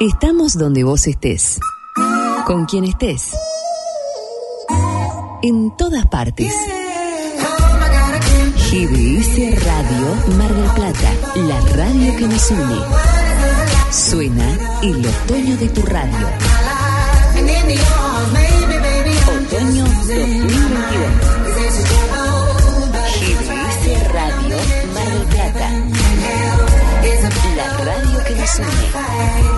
Estamos donde vos estés. Con quien estés. En todas partes. GBS Radio Mar del Plata, la radio que nos une. Suena el otoño de tu radio. Otoño 2022. GBS Radio Mar Plata. La radio que nos une.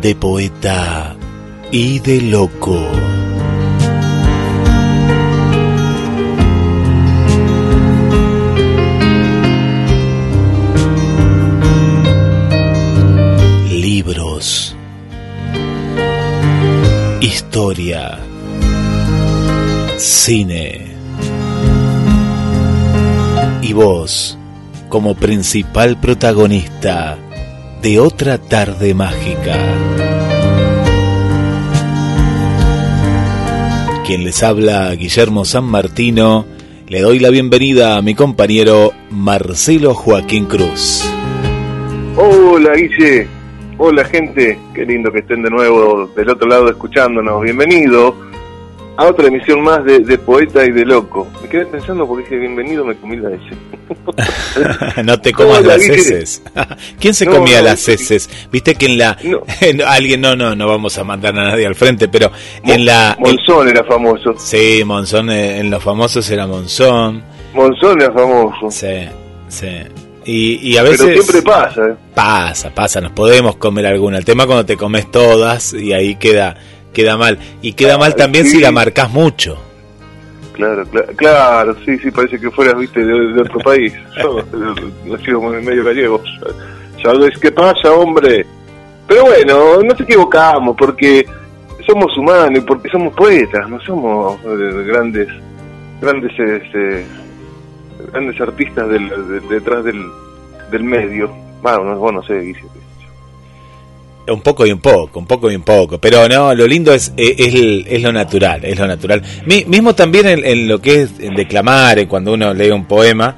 De poeta y de loco. libros, historia, cine. Y vos como principal protagonista de otra tarde mágica. Quien les habla, Guillermo San Martino, le doy la bienvenida a mi compañero Marcelo Joaquín Cruz. Hola Guille, hola gente, qué lindo que estén de nuevo del otro lado escuchándonos. Bienvenido a otra emisión más de, de Poeta y de Loco. Me quedé pensando porque dije bienvenido, me comí la S. no te comas las heces. ¿Quién se No, comía no, las heces? Viste que en la... No. en- alguien, no, no, no vamos a mandar a nadie al frente, pero en la... Monzón era famoso. sí, Monzón, eh, en los famosos era Monzón. Monzón era famoso. Sí, sí. Y, y a Pero veces... siempre pasa, ¿eh? Pasa, pasa, nos podemos comer alguna. El tema es cuando te comes todas y ahí queda queda mal. Y queda mal también sí. si la marcas mucho. Claro, claro, claro, sí, sí, parece que fueras, viste, de, de otro país. Yo, eh, nacido en medio gallego. ¿Sabes qué pasa, hombre? Pero bueno, nos equivocamos porque somos humanos y porque somos poetas, no somos eh, grandes, grandes, este, grandes artistas del, de- detrás del, del medio. Bueno, vos no sé, Guille. Un poco y un poco, un poco y un poco. Pero no, lo lindo es, eh, es, es lo natural, es lo natural. Mi- mismo también en, en lo que es declamar, en cuando uno lee un poema,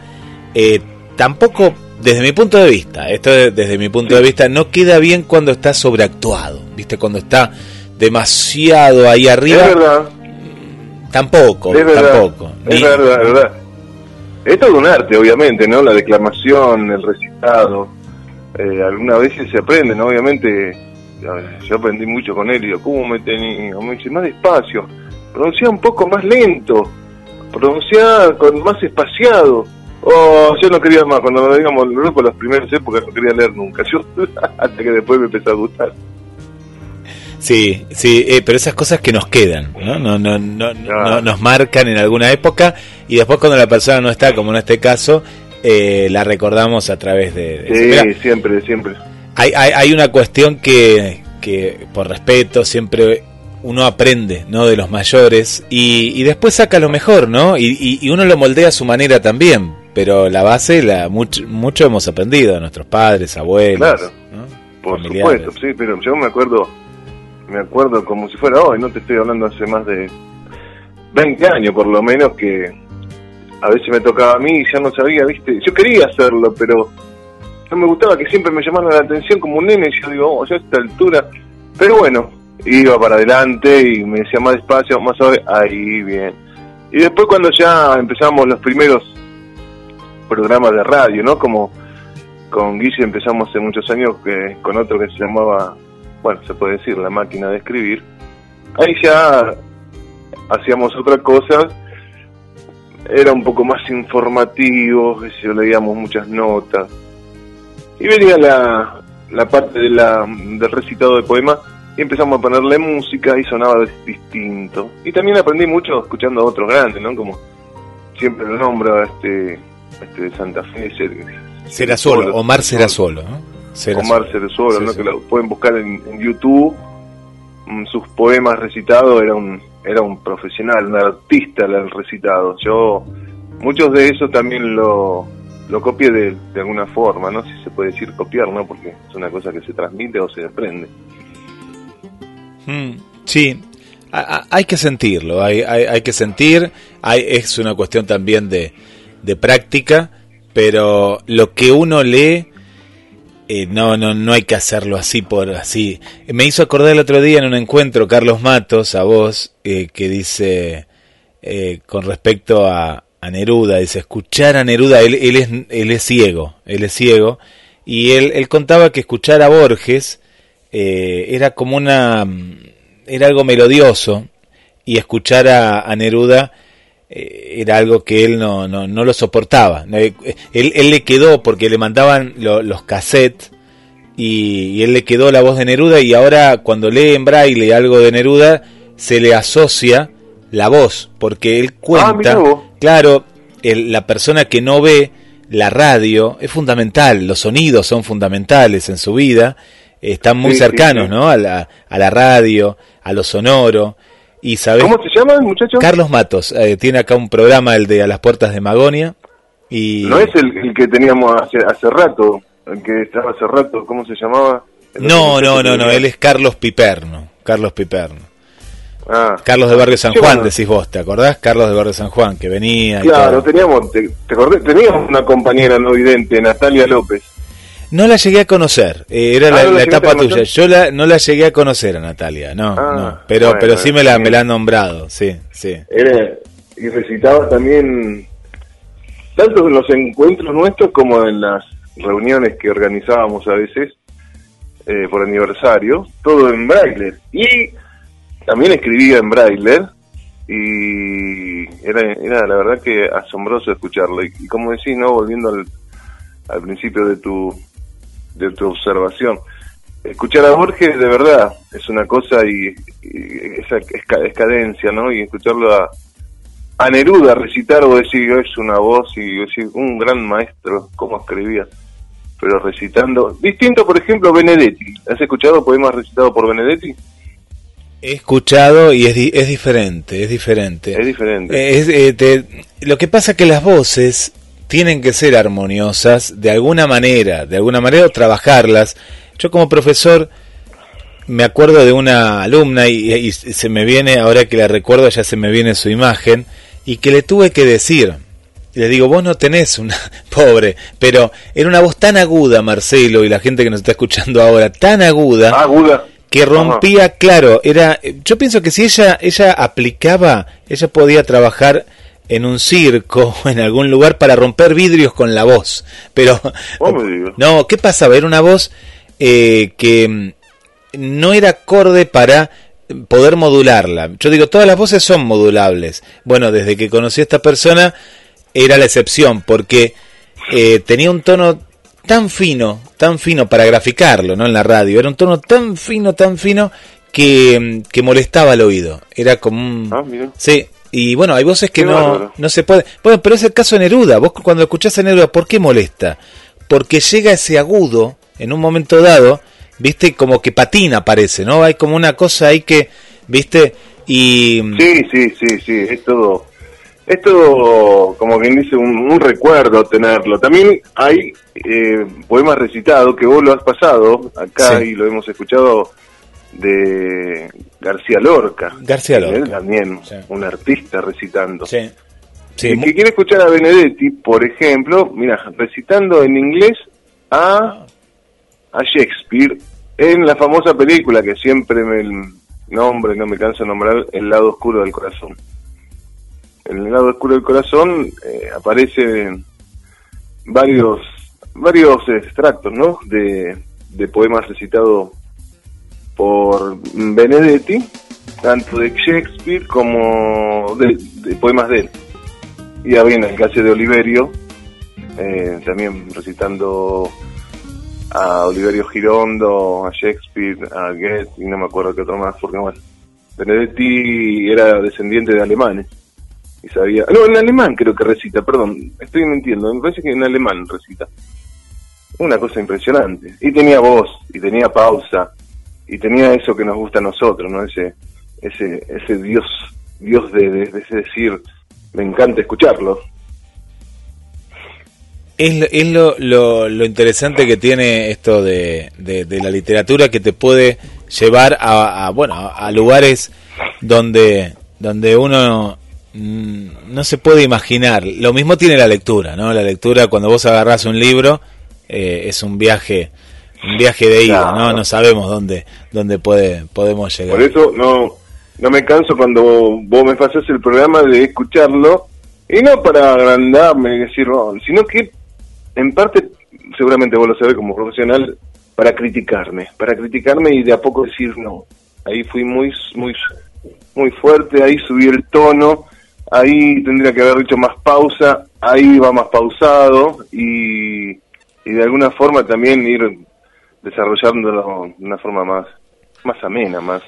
eh, tampoco, desde mi punto de vista, esto es desde mi punto de vista, no queda bien cuando está sobreactuado, ¿viste? Cuando está demasiado ahí arriba. Es verdad, Tampoco, es verdad, tampoco. es Ni- verdad, es verdad. Es todo un arte, obviamente, ¿no? La declamación, el recitado. Eh, algunas veces se aprenden, ¿no? Obviamente, yo aprendí mucho con él y digo, ¿cómo me tenía? Me dice, más despacio, pronuncia un poco más lento, pronuncia con más espaciado. Oh, yo no quería más, cuando lo digamos el grupo, las primeras épocas no quería leer nunca, yo, hasta que después me empezó a gustar. Sí, sí, eh, pero esas cosas que nos quedan, ¿no? No, no, no, no- nos marcan en alguna época y después cuando la persona no está, como en este caso, eh, la recordamos a través de... Sí, siempre, siempre. hay, hay, hay una cuestión que, que, por respeto, siempre uno aprende, ¿no? De los mayores y, y después saca lo mejor, ¿no? Y, y- y uno lo moldea a su manera también, pero la base, la mucho, mucho hemos aprendido de nuestros padres, abuelos, Claro. ¿no? Por Familiares. supuesto, sí, pero yo me acuerdo, me acuerdo como si fuera hoy, no te estoy hablando hace más de 20 años por lo menos que a veces me tocaba a mí y ya no sabía, viste, yo quería hacerlo, pero no me gustaba que siempre me llamaran la atención como un nene y yo digo, oh, ya a esta altura, pero bueno, iba para adelante y me decía más despacio, más suave, ahí bien. Y después cuando ya empezamos los primeros programas de radio, ¿no? Como con Guille empezamos hace muchos años que, con otro que se llamaba, bueno, se puede decir, La Máquina de Escribir. Ahí ya hacíamos otra cosa, era un poco más informativo, yo, leíamos muchas notas. Y venía la, la parte de la, del recitado de poema y empezamos a ponerle música y sonaba distinto. Y también aprendí mucho escuchando a otros grandes, ¿no? Como siempre lo nombro a este, a este de Santa Fe, Será solo, Omar será solo, ¿no? Omar será solo, ¿no? Que lo pueden buscar en, YouTube. Sus poemas recitados era un era un profesional, un artista el recitado. Yo muchos de esos también lo lo copié de, alguna forma, no si se puede decir copiar, ¿no? Porque es una cosa que se transmite o se aprende. Mm, sí, hay que sentirlo, hay, hay, que sentir, hay, es una cuestión también de, de práctica, pero lo que uno lee, eh, no, no, no hay que hacerlo así por así. Me hizo acordar el otro día en un encuentro Carlos Matos, a vos, eh, que dice eh, con respecto a, Neruda, dice, escuchar a Neruda, él, él, es, él es ciego, él es ciego, y él, él contaba que escuchar a Borges era como una era algo melodioso y escuchar a, Neruda eh, era algo que él no, no, no lo soportaba. Él, él, le quedó porque le mandaban los cassettes y, él le quedó la voz de Neruda y ahora cuando lee en braille algo de Neruda se le asocia la voz porque él cuenta, ah, claro, la persona que no ve la radio es fundamental, los sonidos son fundamentales en su vida, están muy cercanos ¿no? A, la, a la radio, a lo sonoro. Y ¿Cómo se llama el muchacho? Carlos Matos. Eh, tiene acá un programa, el de A las Puertas de Magonia. Y... No es el, que teníamos hace, hace rato, el que estaba hace rato, ¿cómo se llamaba? No, no, no, no, él es Carlos Piperno. Carlos Piperno. Ah, Carlos de Barrio San Juan, decís vos, ¿te acordás? Carlos de Barrio San Juan, que venía. Claro, teníamos, te, teníamos una compañera no vidente, Natalia López. No la llegué a conocer, eh, era ah, la, etapa tuya. Yo la, no la llegué a conocer a Natalia, no, ah, no. Pero, pero sí me la, me la han nombrado, sí, sí. Era, y recitaba también, tanto en los encuentros nuestros como en las reuniones que organizábamos a veces eh, por aniversario, todo en braille. Y también escribía en braille y era, era la verdad que asombroso escucharlo. Y, y como decís, ¿no? Volviendo al, al principio de tu de tu observación. Escuchar a Borges de verdad es una cosa y, esa es, cadencia, ¿no? Y escucharlo a, a Neruda recitar o decir es una voz y decir un gran maestro, cómo escribía, pero recitando. Distinto, por ejemplo, Benedetti. ¿Has escuchado poemas recitados por Benedetti? He escuchado y es, es diferente, es diferente. Es diferente. Eh, eh, lo que pasa es que las voces tienen que ser armoniosas de alguna manera, de alguna manera trabajarlas. Yo como profesor me acuerdo de una alumna y, se me viene, ahora que la recuerdo ya se me viene su imagen, y que le tuve que decir, le digo, vos no tenés una pobre, pero era una voz tan aguda, Marcelo, y la gente que nos está escuchando ahora, tan aguda, aguda. que rompía, claro, era, yo pienso que si ella, ella aplicaba, ella podía trabajar en un circo o en algún lugar para romper vidrios con la voz. Pero, no, ¿qué pasaba? Era una voz eh, que mm, no era acorde para poder modularla. Yo digo, todas las voces son modulables. Bueno, desde que conocí a esta persona era la excepción, porque eh, tenía un tono tan fino, tan fino para graficarlo, ¿no? En la radio. Era un tono tan fino, tan fino que, mm, que molestaba al oído. Era como un... Ah, sí, y bueno, hay voces que no, no se puede. Bueno, pero es el caso de Neruda. Vos cuando escuchás a Neruda, ¿por qué molesta? Porque llega ese agudo en un momento dado, viste, como que patina parece, ¿no? Hay como una cosa ahí que, viste, y... Sí, sí, sí, sí, es todo, es todo, como quien dice, un, recuerdo tenerlo. También hay eh, poemas recitados que vos lo has pasado acá y lo hemos escuchado de García Lorca. García Lorca. también, un artista recitando. Sí. Sí, que quiere escuchar a Benedetti, por ejemplo, mira, recitando en inglés a, a Shakespeare en la famosa película que siempre me nombre, no me canso de nombrar, El lado oscuro del corazón. En el lado oscuro del corazón eh, aparecen varios varios extractos, ¿no? De, de poemas recitados por Benedetti, tanto de Shakespeare como de, poemas de él. Y había en el caso de Oliverio, eh, también recitando a Oliverio Girondo, a Shakespeare, a Goethe, y no me acuerdo qué otro más, porque bueno, Benedetti era descendiente de alemanes. Y sabía, no, en alemán creo que recita, perdón, estoy mintiendo, me parece que en alemán recita. una cosa impresionante. Y tenía voz, y tenía pausa, y tenía eso que nos gusta a nosotros, ¿no? Ese, ese, ese Dios, Dios de, de decir, me encanta escucharlo. Es, es lo, lo, lo, interesante que tiene esto de, de, de, la literatura que te puede llevar a, a bueno a lugares donde donde uno mm, no se puede imaginar. Lo mismo tiene la lectura, ¿no? La lectura cuando vos agarrás un libro eh, es un viaje un viaje de ida, claro. ¿no? No sabemos dónde dónde puede podemos llegar. Por eso no no me canso cuando vos me pasás el programa de escucharlo y no para agrandarme y decir, oh, sino que en parte seguramente vos lo sabés como profesional para criticarme, para criticarme y de a poco decir no. Ahí fui muy muy muy fuerte, ahí subí el tono, ahí tendría que haber dicho más pausa, ahí va más pausado y, y de alguna forma también ir desarrollándolo de una forma más, más amena, más,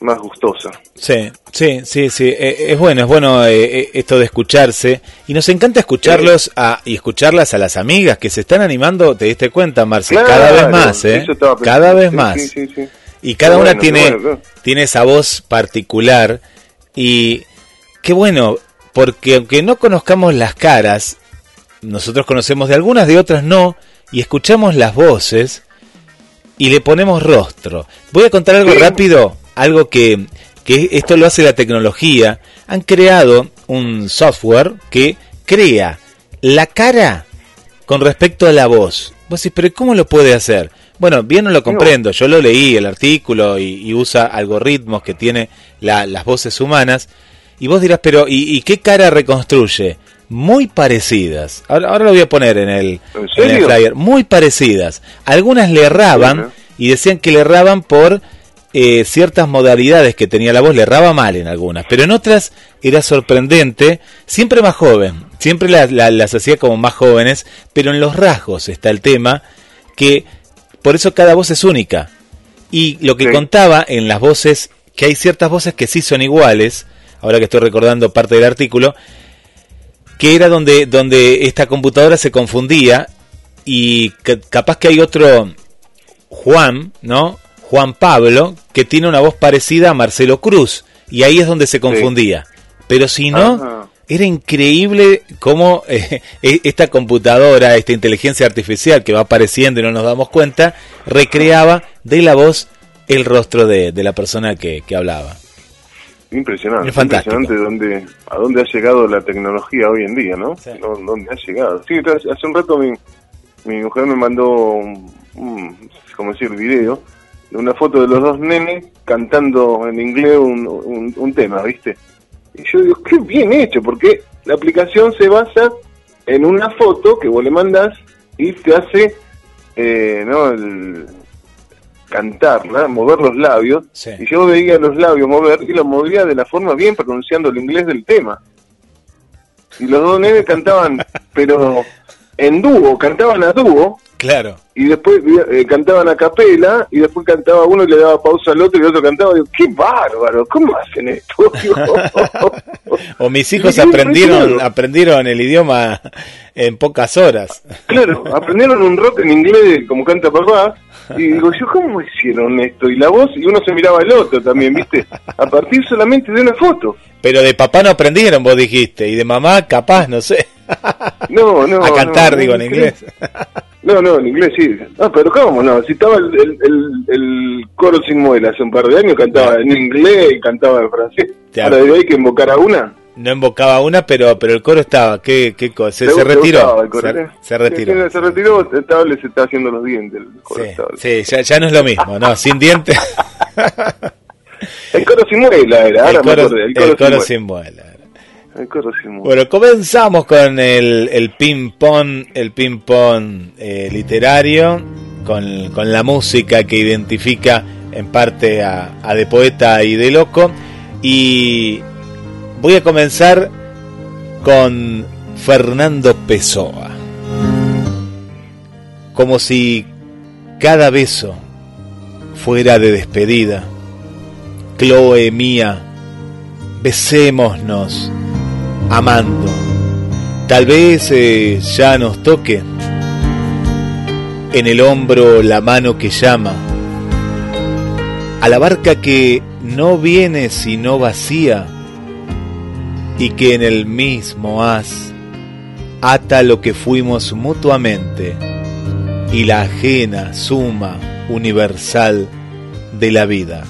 más gustosa. Sí, sí, sí, sí. Eh, es bueno, es bueno eh, esto de escucharse. Y nos encanta escucharlos a, y escucharlas a las amigas que se están animando, te diste cuenta, claro, cada vez más, ¿eh? Cada vez sí, más. Sí, sí, y cada bueno, una tiene, bueno, tiene esa voz particular. Y qué bueno, porque aunque no conozcamos las caras, nosotros conocemos de algunas, de otras no, y escuchamos las voces y le ponemos rostro. Voy a contar algo rápido, algo que, que esto lo hace la tecnología. Han creado un software que crea la cara con respecto a la voz. Vos decís, pero ¿cómo lo puede hacer? Bueno, bien no lo comprendo, yo lo leí el artículo y, y usa algoritmos que tiene la, las voces humanas. Y vos dirás, pero ¿y, y qué cara reconstruye? Muy parecidas. Ahora, ahora, lo voy a poner en el, ¿En, en el flyer. Muy parecidas. Algunas le erraban y decían que le erraban por eh, ciertas modalidades que tenía la voz, le erraba mal en algunas, pero en otras era sorprendente, siempre más joven, siempre la, la, las hacía como más jóvenes, pero en los rasgos está el tema que por eso cada voz es única. Y lo que sí. contaba en las voces, que hay ciertas voces que sí son iguales, ahora que estoy recordando parte del artículo, que era donde, donde esta computadora se confundía y que, capaz que hay otro Juan, ¿no? Juan Pablo, que tiene una voz parecida a Marcelo Cruz, y ahí es donde se confundía. Sí. Pero si no, Ajá. era increíble cómo eh, esta computadora, esta inteligencia artificial que va apareciendo y no nos damos cuenta, recreaba de la voz el rostro de, de la persona que, que hablaba. Impresionante, impresionante dónde, a dónde ha llegado la tecnología hoy en día, ¿no? Sí. ¿Dónde ha llegado? Sí, hace un rato mi, mi mujer me mandó un, un como decir, video de una foto de los dos nenes cantando en inglés un, un, un tema, ¿viste? Y yo digo, qué bien hecho, porque la aplicación se basa en una foto que vos le mandás y te hace, eh, ¿no? El, cantarla, mover los labios, sí. y yo veía los labios mover y los movía de la forma bien pronunciando el inglés del tema. Y los dos nenes cantaban, pero en dúo, cantaban a dúo. Claro. Y después eh, cantaban a capela, y después cantaba uno y le daba pausa al otro, y el otro cantaba. Y digo, ¡qué bárbaro! ¿Cómo hacen esto? o mis hijos aprendieron aprendieron el idioma en pocas horas. claro, aprendieron un rock en inglés como canta papá, y digo, yo, ¿cómo hicieron esto? Y la voz, y uno se miraba al otro también, ¿viste? A partir solamente de una foto. Pero de papá no aprendieron, vos dijiste, y de mamá capaz, no sé. No, no. A cantar, no, digo, en inglés. No, no, en inglés sí. No, pero ¿cómo no? Si estaba el, el, el, el coro sin muela hace un par de años, cantaba en inglés y cantaba en francés. Ahora de ahí que invocara una. No invocaba una, pero pero el coro estaba. ¿Qué, qué cosa? Se, se retiró. Coro, se, se, retiró. Se, se retiró, estable se está haciendo los dientes. El coro sí, sí ya, ya, no es lo mismo, ¿no? Sin dientes. el coro sin muela era. El coro, el coro, el coro sin muela. Bueno, comenzamos con el, el ping-pong el ping -pong, eh, literario, con, con la música que identifica en parte a, a De Poeta y De Loco. Y Voy a comenzar con Fernando Pessoa. Como si cada beso fuera de despedida. Chloe mía, besémonos amando. Tal vez eh, ya nos toque en el hombro la mano que llama, a la barca que no viene sino vacía y que en el mismo haz ata lo que fuimos mutuamente y la ajena suma universal de la vida.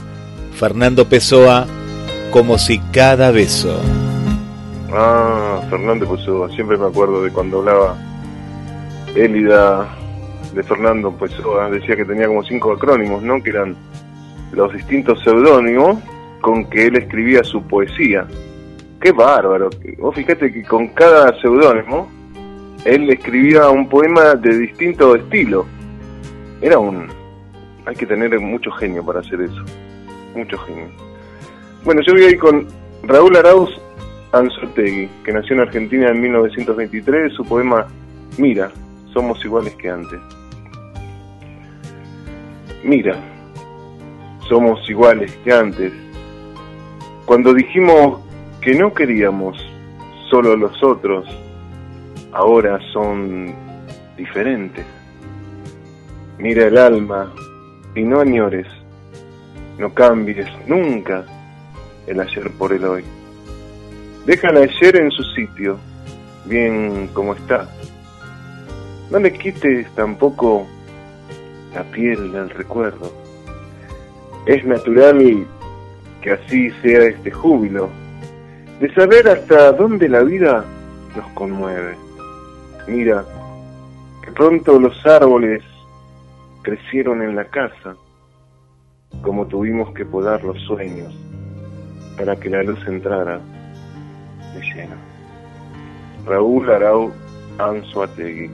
Fernando Pessoa, como si cada beso. Ah, Fernando Pessoa, siempre me acuerdo de cuando hablaba Élida de Fernando Pessoa, decía que tenía como cinco acrónimos, ¿no? Que eran los distintos seudónimos con que él escribía su poesía. Qué bárbaro. Vos fíjate que con cada seudónimo él escribía un poema de distinto estilo. Era un... Hay que tener mucho genio para hacer eso. Mucho genio. Bueno, yo voy a ir con Raúl Arauz Anzotegui, que nació en Argentina en 1923, su poema Mira, somos iguales que antes. Mira, somos iguales que antes. Cuando dijimos que no queríamos solo los otros, ahora son diferentes. Mira el alma y no añores, no cambies nunca el ayer por el hoy. Deja ayer en su sitio, bien como está. No le quites tampoco la piel del recuerdo. Es natural que así sea este júbilo, de saber hasta dónde la vida nos conmueve. Mira, que pronto los árboles crecieron en la casa, como tuvimos que podar los sueños para que la luz entrara de lleno. Raúl Arau Anzuategui.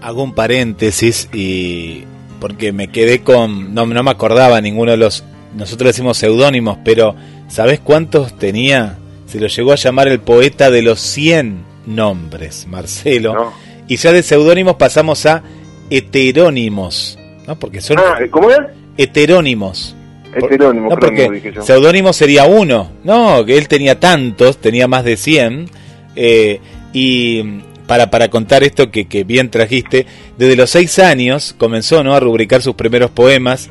Hago un paréntesis y porque me quedé con no, no me acordaba ninguno de los nosotros decimos seudónimos, pero ¿sabes cuántos tenía? Se lo llegó a llamar el poeta de los 100 nombres, Marcelo. Y ya de seudónimos pasamos a heterónimos, ¿no? Porque son ah, ¿cómo es? Heterónimos. Heterónimos, no, porque seudónimo sería uno, no, que él tenía tantos, tenía más de 100 eh, y para, para contar esto que, que bien trajiste, desde los seis años comenzó ¿no? a rubricar sus primeros poemas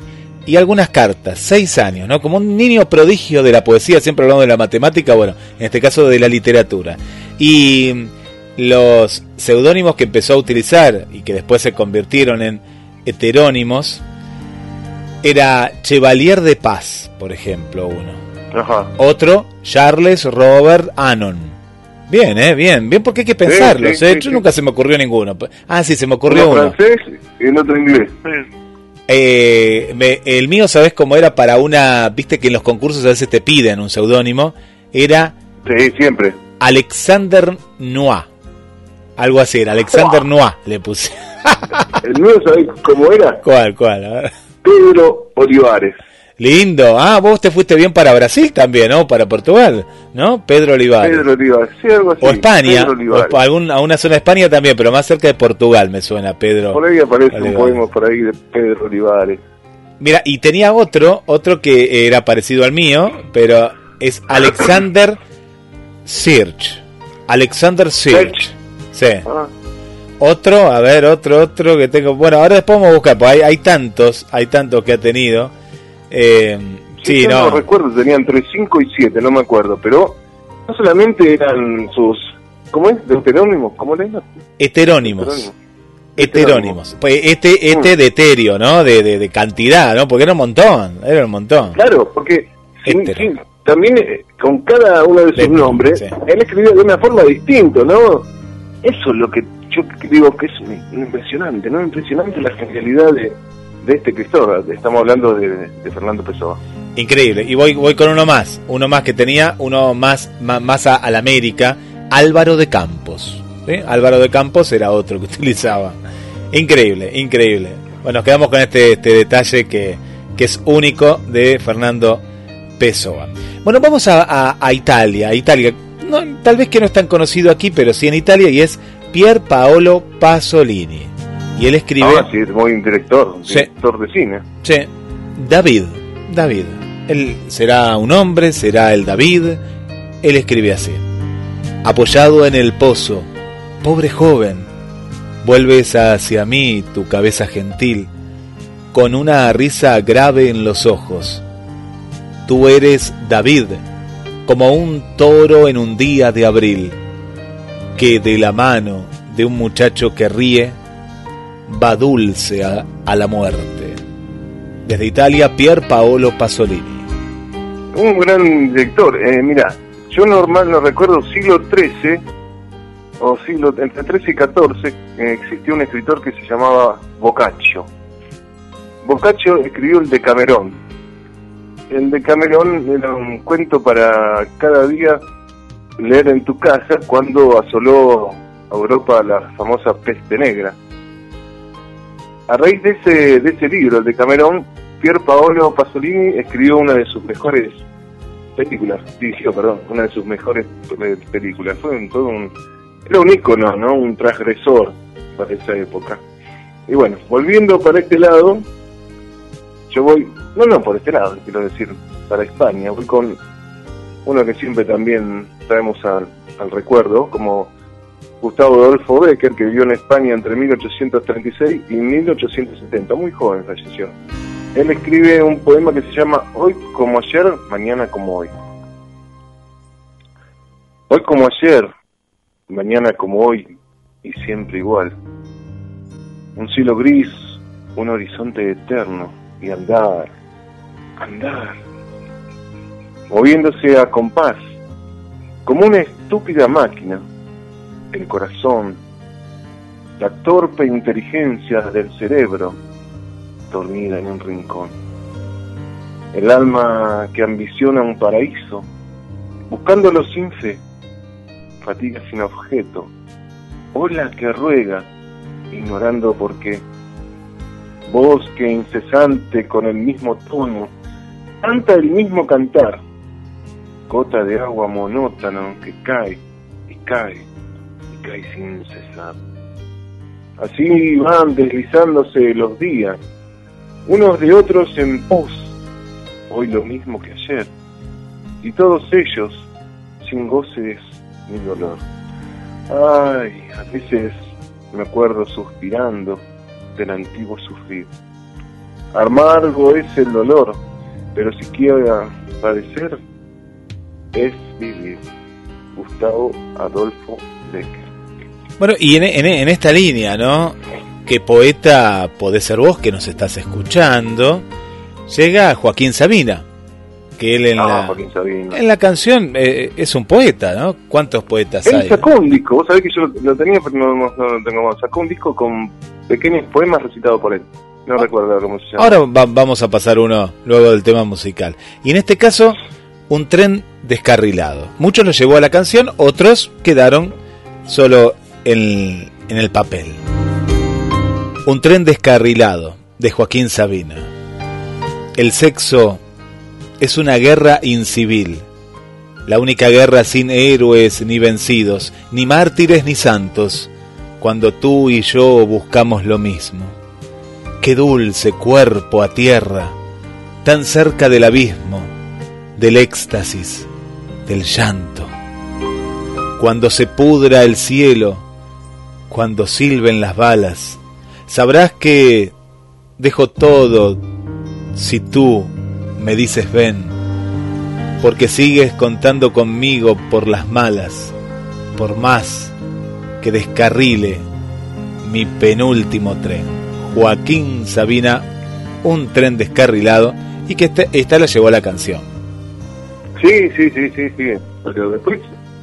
y algunas cartas, seis años, ¿no? Como un niño prodigio de la poesía, siempre hablando de la matemática, bueno, en este caso de la literatura. Y los seudónimos que empezó a utilizar y que después se convirtieron en heterónimos, era Chevalier de Paz, por ejemplo, uno. Otro, Charles Robert Anon. Bien, ¿eh? Bien, bien porque hay que pensarlo. ¿eh? Yo nunca se me ocurrió ninguno. Ah, sí, se me ocurrió uno. francés y el otro inglés. Eh, el mío, ¿sabes cómo era para una... Viste que en los concursos a veces te piden un seudónimo. Era... Sí, siempre. Alexander Noir. Algo así, era Alexander Noir le puse. ¿El mío sabés cómo era? ¿Cuál, cuál? Pedro Olivares. Lindo. Ah, vos te fuiste bien para Brasil también, ¿no? Para Portugal, ¿no? Pedro Olivares. Pedro Olivares, sí, algo así. O España, o algún, a una zona de España también, pero más cerca de Portugal me suena, Pedro. Por ahí aparece un poema por ahí de Pedro Olivares. Mira, y tenía otro, otro que era parecido al mío, pero es Alexander Search. Alexander Search. Sí. Ah. Otro, a ver, otro, otro que tengo. Bueno, ahora después vamos a buscar, pues hay, hay tantos, hay tantos que ha tenido. Eh, sí, no. no recuerdo, tenían entre 5 y 7, no me acuerdo, pero no solamente eran sus. ¿Cómo es? ¿De heterónimos? ¿Cómo le Heterónimos. Heterónimos. Pues este, este de etéreo, ¿no? De, de, cantidad, ¿no? Porque era un montón, era un montón. Claro, porque también eh, con cada uno de sus nombres, él escribió de una forma distinta, ¿no? Eso es lo que yo digo que es impresionante, ¿no? Impresionante la genialidad de, de este escritor. Estamos hablando de, Fernando Pessoa. Increíble. Y voy, voy con uno más. Uno más que tenía, uno más, más, a, la América. Álvaro de Campos. Álvaro de Campos era otro que utilizaba. Increíble, increíble. Bueno, nos quedamos con este, este detalle que, que es único de Fernando Pessoa. Bueno, vamos a, a, Italia. Italia. No, tal vez que no es tan conocido aquí, pero sí en Italia y es Pier Paolo Pasolini. Y él escribe. Ah, sí, es muy director, director de cine. Sí, David, David. Él será un hombre, será el David. Él escribe así: Apoyado en el pozo, pobre joven, Vuelves hacia mí tu cabeza gentil, con una risa grave en los ojos. Tú eres David, como un toro en un día de abril, que de la mano de un muchacho que ríe, va dulce a, la muerte. Desde Italia, Pier Paolo Pasolini. Un gran director. Eh, mira, yo normal no recuerdo siglo XIII o siglo entre XIII y XIV existió un escritor que se llamaba Boccaccio. Boccaccio escribió el Decamerón. El Decamerón era un cuento para cada día leer en tu casa cuando asoló a Europa la famosa peste negra. A raíz de ese, de ese libro, el de Camerón, Pier Paolo Pasolini escribió una de sus mejores películas, dirigió, perdón, una de sus mejores películas. Fue un, todo un, era un ícono, ¿no? Un transgresor para esa época. Y bueno, volviendo para este lado, yo voy, no, no, por este lado, quiero decir, para España, voy con uno que siempre también traemos al, recuerdo, como Gustavo Adolfo Becker, que vivió en España entre 1836 y 1870, muy joven falleció. Él escribe un poema que se llama Hoy como ayer, mañana como hoy. Hoy como ayer, mañana como hoy, y siempre igual. Un cielo gris, un horizonte eterno, y andar, andar, moviéndose a compás, como una estúpida máquina el corazón, la torpe inteligencia del cerebro, dormida en un rincón. El alma que ambiciona un paraíso, buscándolo sin fe, fatiga sin objeto, ola que ruega, ignorando por qué. Voz que incesante con el mismo tono, canta el mismo cantar, gota de agua monótona que cae y cae y sin cesar. Así van deslizándose los días, unos de otros en pos, hoy lo mismo que ayer, y todos ellos sin goces ni dolor. Ay, a veces me acuerdo suspirando del antiguo sufrir. Amargo es el dolor, pero si quiera padecer, es vivir. Gustavo Adolfo Becker. Bueno, y en, esta línea, ¿no? ¿Qué poeta podés ser vos que nos estás escuchando? Llega Joaquín Sabina, que él en, ah, la, en la canción eh, es un poeta, ¿no? ¿Cuántos poetas él hay? sacó un disco, vos sabés que yo lo, tenía, pero no, lo tengo más. Sacó un disco con pequeños poemas recitados por él. No ah. recuerdo cómo se llama. Ahora vamos a pasar uno luego del tema musical. Y en este caso, un tren descarrilado. Muchos lo llevó a la canción, otros quedaron solo en, el papel. Un tren descarrilado de Joaquín Sabina. El sexo es una guerra incivil, la única guerra sin héroes ni vencidos, ni mártires ni santos, cuando tú y yo buscamos lo mismo. Qué dulce cuerpo a tierra, tan cerca del abismo, del éxtasis, del llanto. Cuando se pudra el cielo, cuando silben las balas, sabrás que dejo todo si tú me dices ven, porque sigues contando conmigo por las malas, por más que descarrile mi penúltimo tren. Joaquín Sabina, un tren descarrilado y que esta, esta la llevó a la canción. Sí, sí, sí, sí, sí, pero después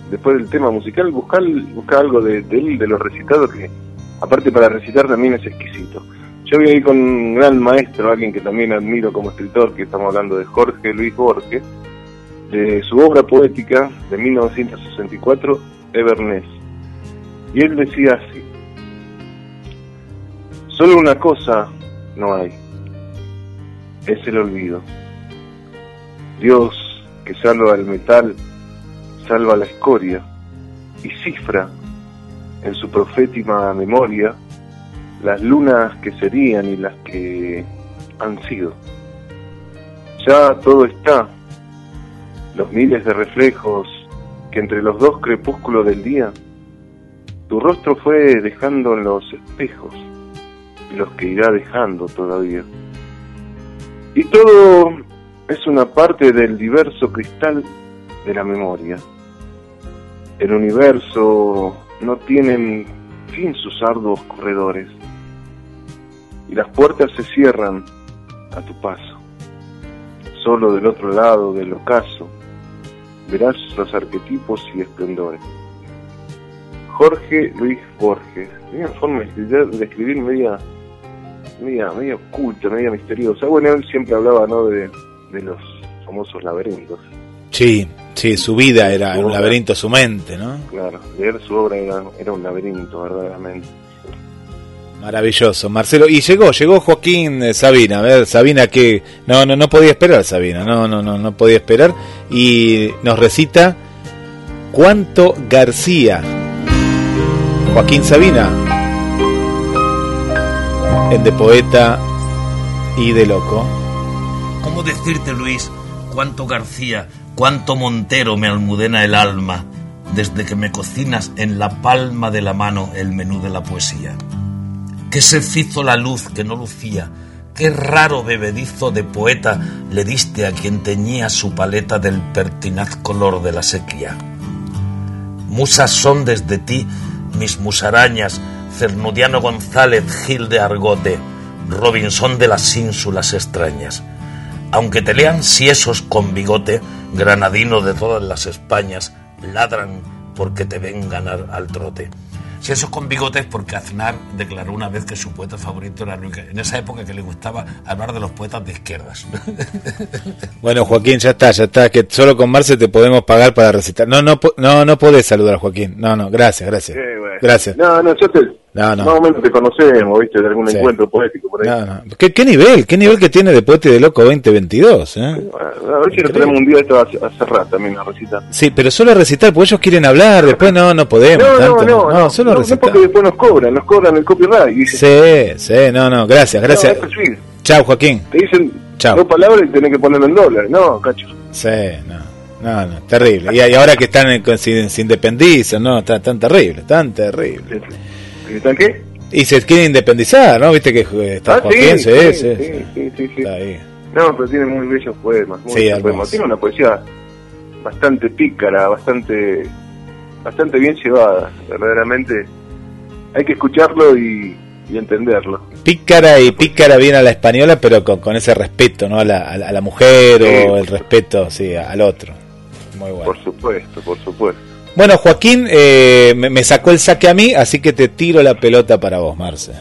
después del tema musical, buscar, buscar algo de, él, de los recitados, que aparte para recitar también es exquisito. Yo voy ahí con un gran maestro, alguien que también admiro como escritor, que estamos hablando de Jorge Luis Borges, de su obra poética de 1964, Everness. Y él decía así, solo una cosa no hay, es el olvido. Dios que salva el metal salva la escoria y cifra en su profétima memoria las lunas que serían y las que han sido. Ya todo está, los miles de reflejos que entre los dos crepúsculos del día Tu rostro fue dejando en los espejos, los que irá dejando todavía. Y todo es una parte del diverso cristal de la memoria. El universo no tiene fin sus arduos corredores y las puertas se cierran a tu paso. Solo del otro lado del ocaso verás los arquetipos y esplendores. Jorge Luis Borges, tenía forma de escribir media, media, media oculta, media misteriosa. Bueno, él siempre hablaba ¿no? de, de los famosos laberintos. Sí, sí, su vida era un laberinto, su mente, ¿no? Claro, leer su obra era, era un laberinto, verdaderamente. Maravilloso, Marcelo. Y llegó, llegó Joaquín eh, Sabina. A ver, Sabina que no, no, no podía esperar, Sabina. No, no, no, no podía esperar. Y nos recita Cuánto García. Joaquín Sabina. En de poeta y de loco. ¿Cómo decirte, Luis, cuánto García, cuánto Montero me almudena el alma desde que me cocinas en la palma de la mano el menú de la poesía? Que se fizo la luz que no lucía, qué raro bebedizo de poeta le diste a quien teñía su paleta del pertinaz color de la sequía. Musas son desde ti mis musarañas, Cernudiano González, Gil de Argote, Robinson de las ínsulas extrañas. Aunque te lean siesos con bigote, granadino de todas las Españas, ladran porque te ven ganar al trote. Si eso con bigotes, porque Aznar declaró una vez que su poeta favorito era Luis, en esa época que le gustaba hablar de los poetas de izquierdas. Bueno, Joaquín, ya está, ya está, que solo con Marce te podemos pagar para recitar. No, no, no, no podés saludar a Joaquín. No, no, gracias, gracias. Gracias. No, no, yo te, no, no. Más o menos te conocemos, ¿viste? De algún encuentro poético por ahí. No, no. ¿Qué, ¿Qué, nivel? ¿Qué nivel que tiene de Poeta de Loco 2022? ¿eh? a ver si nos tenemos un día esto a, cerrar también a recitar. Sí, pero solo a recitar, porque ellos quieren hablar, después no, no podemos. No, tanto, no, no, no, solo no, recitar. No porque después nos cobran, nos cobran el copyright. Dice. Sí, sí, no, no, gracias, gracias. Chao, Joaquín. Te dicen Chao. dos palabras y tenés que ponerlo en dólares, ¿no, cacho? Sí, no. No, no, terrible. Y, y ahora que están en, se, se independizan, no, tan, tan terrible, tan terrible. Y se quiere independizar, ¿no? Viste que está ah, sí, sí, sí, sí, sí, Está ahí. No, pero tiene muy bellos poemas. Muy sí, poemas. Tiene una poesía bastante pícara, bastante bastante bien llevada. Verdaderamente hay que escucharlo y, y entenderlo. Pícara y pícara bien a la española, pero con, con ese respeto, ¿no? A la, a la mujer o el respeto, sí, al otro. Muy bueno. Por supuesto, por supuesto. Bueno, Joaquín eh, me, sacó el saque a mí, así que te tiro la pelota para vos, Marce.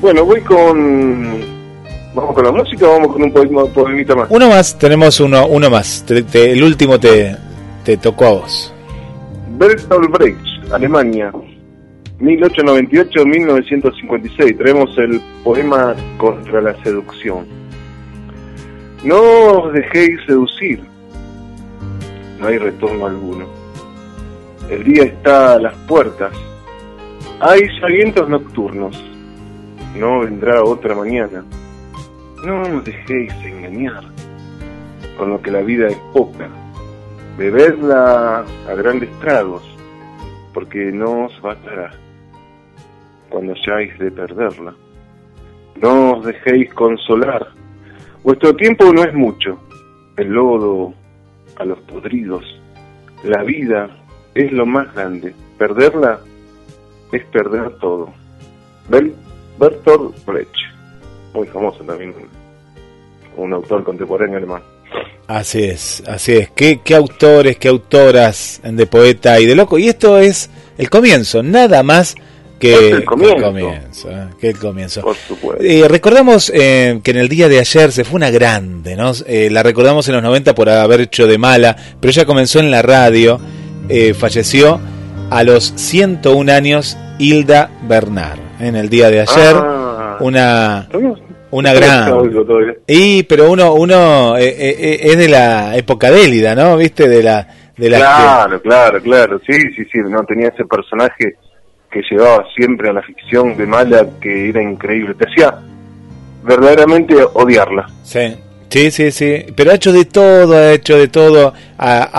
Bueno, voy con... ¿Vamos con la música o vamos con un poema, poemita más? Uno más, tenemos uno, uno más. el último te, te tocó a vos. Bertolt Brecht, Alemania, 1898-1956. Traemos el poema Contra la seducción. No os dejéis seducir. No hay retorno alguno el día está a las puertas. Hay salientos nocturnos. No vendrá otra mañana. No os dejéis engañar con lo que la vida es poca. Bebedla a grandes tragos, porque no os bastará cuando hayáis de perderla. No os dejéis consolar. Vuestro tiempo no es mucho. El lodo a los podridos. La vida es lo más grande. Perderla es perder todo. Bertolt Brecht, muy famoso también, un autor contemporáneo alemán. Así es, así es. ¿Qué, qué autores, qué autoras de poeta y de loco. Y esto es el comienzo, nada más que el comienzo. ¿eh? Que el comienzo. Por supuesto. Eh, recordamos eh, que en el día de ayer se fue una grande, ¿no? la recordamos en los 90 por haber hecho de mala, pero ella comenzó en la radio eh, falleció a los 101 años Hilda Bernard. En el día de ayer, ah. una una gran y pero uno uno eh, eh, es de la época de Élida, ¿no? ¿Viste? De la de la Claro, claro, claro. Sí, sí, sí, no tenía ese personaje que llevaba siempre a la ficción de mala que era increíble. Te hacía verdaderamente odiarla. Sí. Sí, sí, sí, pero ha hecho de todo, ha hecho de todo,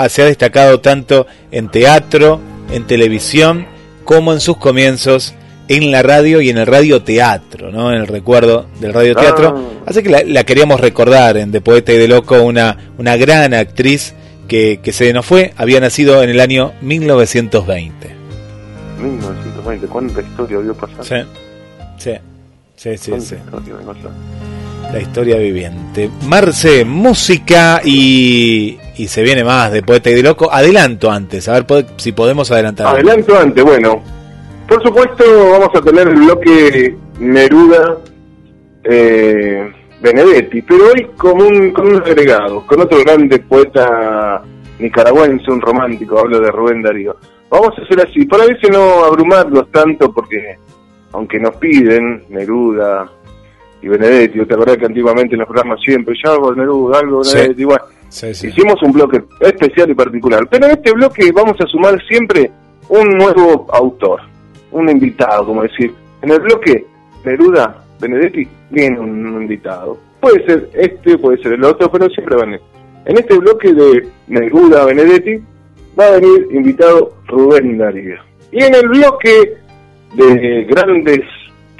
se ha destacado tanto en teatro, en televisión, como en sus comienzos en la radio y en el radioteatro, ¿no? En el recuerdo del radioteatro. Ah. Así que la, la queríamos recordar en De Poeta y de Loco, una, una gran actriz que, que se nos fue, había nacido en el año 1920. 1920, ¿cuánta historia vio pasar? Sí, sí, sí, sí. ¿Cuánta sí. La historia viviente. Marce, música y, y se viene más de Poeta y de Loco. Adelanto antes, a ver si podemos adelantar. Adelanto antes, bueno. Por supuesto, vamos a tener el bloque Neruda eh, Benedetti, pero hoy con un, con un agregado, con otro grande poeta nicaragüense, un romántico, hablo de Rubén Darío. Vamos a hacer así, para veces no abrumarlos tanto, porque aunque nos piden Neruda y Benedetti, ¿te acordás que antiguamente en los programas siempre, yo algo Neruda, algo Sí. Benedetti, bueno, Sí, sí. Hicimos un bloque especial y particular, pero en este bloque vamos a sumar siempre un nuevo autor, un invitado, como decir. En el bloque Neruda Benedetti viene un invitado. Puede ser este, puede ser el otro, pero siempre van. En este bloque de Neruda Benedetti va a venir invitado Rubén Darío. Y en el bloque de grandes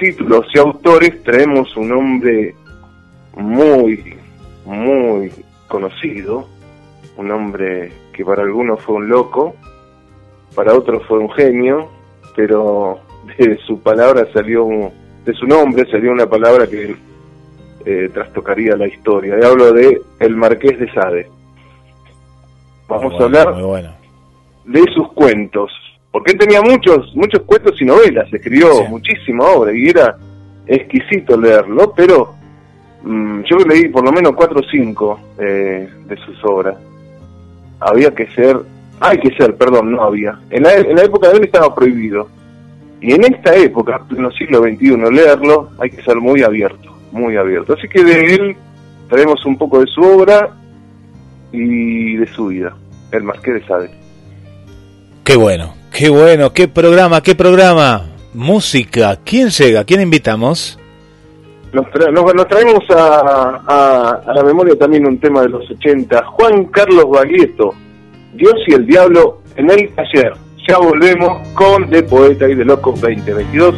títulos y autores traemos un hombre muy, muy conocido, un hombre que para algunos fue un loco, para otros fue un genio, pero de su palabra salió, un- de su nombre salió una palabra que eh, trastocaría la historia. Y hablo de el Marqués de Sade. Vamos a hablar bueno. de sus cuentos, porque él tenía muchos, muchos cuentos y novelas, escribió Sí. muchísima obra y era exquisito leerlo, pero mm, yo leí por lo menos cuatro o cinco eh, de sus obras. Había que ser, hay que ser, perdón, no había. En la, en la época de él estaba prohibido. Y en esta época, en el siglo XXI, leerlo hay que ser muy abierto, muy abierto. Así que de él traemos un poco de su obra y de su vida, el Marqués de Sade. Qué bueno, qué bueno, qué programa, qué programa. Música, ¿quién llega? ¿Quién invitamos? Nos, tra- nos- nos traemos a, a- la memoria también un tema de los 80. Juan Carlos Baglietto, Dios y el Diablo en el taller. Ya volvemos con De Poeta y de Loco 2022.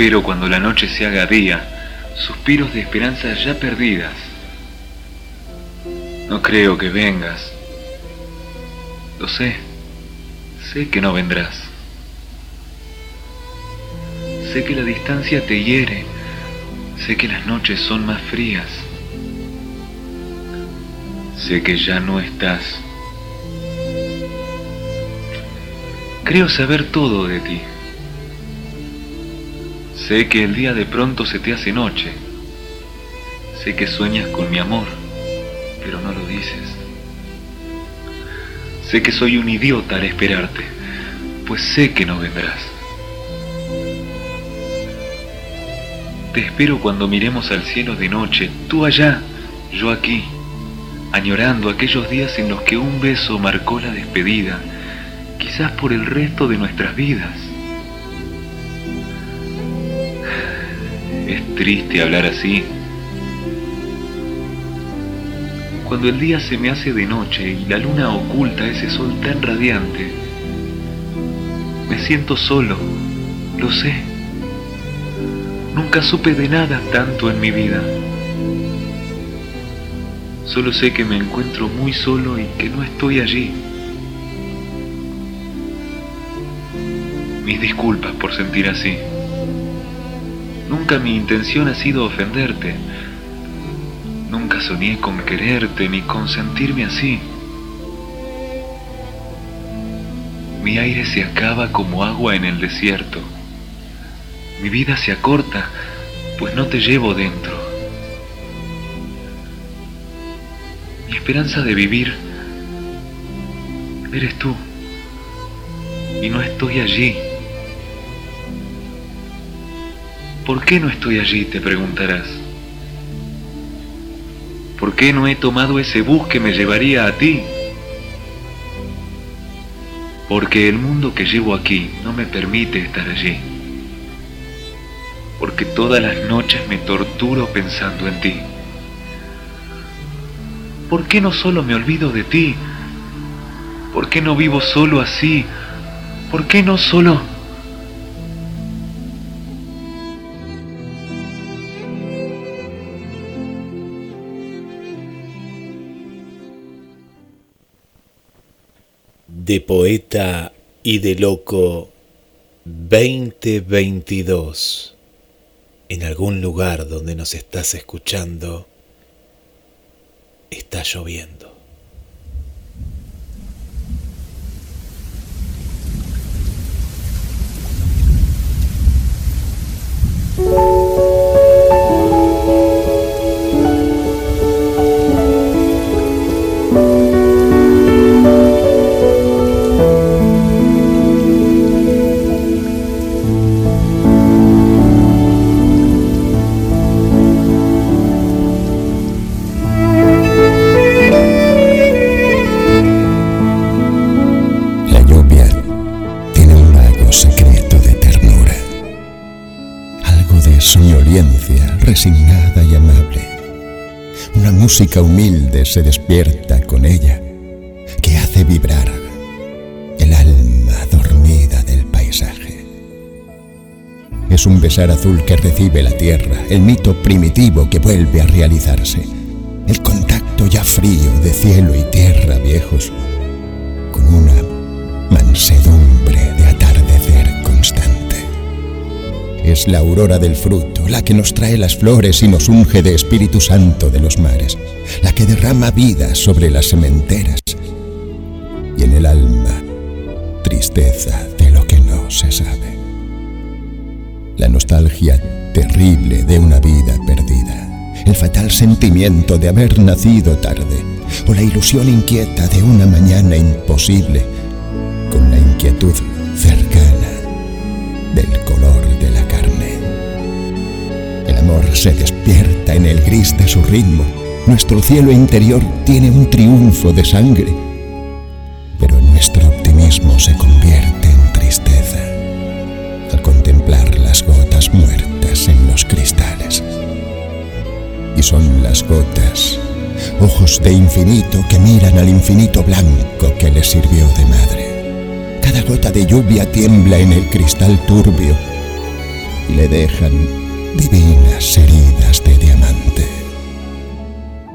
Espero cuando la noche se haga día, suspiros de esperanzas ya perdidas. No creo que vengas. Lo sé. Sé que no vendrás. Sé que la distancia te hiere. Sé que las noches son más frías. Sé que ya no estás. Creo saber todo de ti. Sé que el día de pronto se te hace noche. Sé que sueñas con mi amor, pero no lo dices. Sé que soy un idiota al esperarte, pues sé que no vendrás. Te espero cuando miremos al cielo de noche, tú allá, yo aquí, añorando aquellos días en los que un beso marcó la despedida quizás por el resto de nuestras vidas. Triste hablar así. Cuando el día se me hace de noche y la luna oculta ese sol tan radiante, me siento solo, lo sé. Nunca supe de nada tanto en mi vida. Solo sé que me encuentro muy solo y que no estoy allí. Mis disculpas por sentir así. Nunca mi intención ha sido ofenderte. Nunca soñé con quererte ni con sentirme así. Mi aire se acaba como agua en el desierto. Mi vida se acorta, pues no te llevo dentro. Mi esperanza de vivir eres tú. Y no estoy allí. ¿Por qué no estoy allí? te preguntarás. ¿Por qué no he tomado ese bus que me llevaría a ti? Porque el mundo que llevo aquí no me permite estar allí. Porque todas las noches me torturo pensando en ti. ¿Por qué no solo me olvido de ti? ¿Por qué no vivo solo así? ¿Por qué no solo... de poeta y de loco 2022. En algún lugar donde nos estás escuchando, está lloviendo. Algo de soñolencia resignada y amable. Una música humilde se despierta con ella, que hace vibrar el alma dormida del paisaje. Es un besar azul que recibe la tierra, el mito primitivo que vuelve a realizarse, el contacto ya frío de cielo y tierra viejos con una mansedumbre es la aurora del fruto, la que nos trae las flores y nos unge de Espíritu Santo de los mares, la que derrama vida sobre las sementeras y en el alma tristeza de lo que no se sabe. La nostalgia terrible de una vida perdida, el fatal sentimiento de haber nacido tarde, o la ilusión inquieta de una mañana imposible, con la inquietud cercana del color de la se despierta en el gris de su ritmo, nuestro cielo interior tiene un triunfo de sangre, pero nuestro optimismo se convierte en tristeza al contemplar las gotas muertas en los cristales. Y son las gotas, ojos de infinito que miran al infinito blanco que les sirvió de madre. Cada gota de lluvia tiembla en el cristal turbio y le dejan divinas heridas de diamante.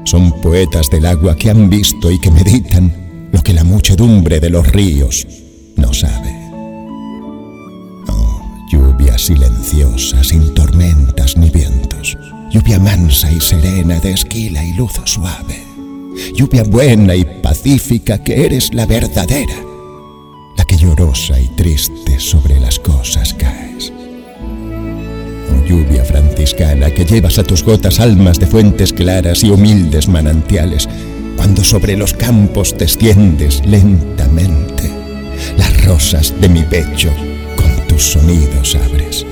Son poetas del agua que han visto y que meditan lo que la muchedumbre de los ríos no sabe. Oh, lluvia silenciosa, sin tormentas ni vientos. Lluvia mansa y serena de esquila y luz suave. Lluvia buena y pacífica que eres la verdadera. La que llorosa y triste sobre las cosas caes. Lluvia franciscana que llevas a tus gotas almas de fuentes claras y humildes manantiales. Cuando sobre los campos te extiendes lentamente las rosas de mi pecho con tus sonidos abres.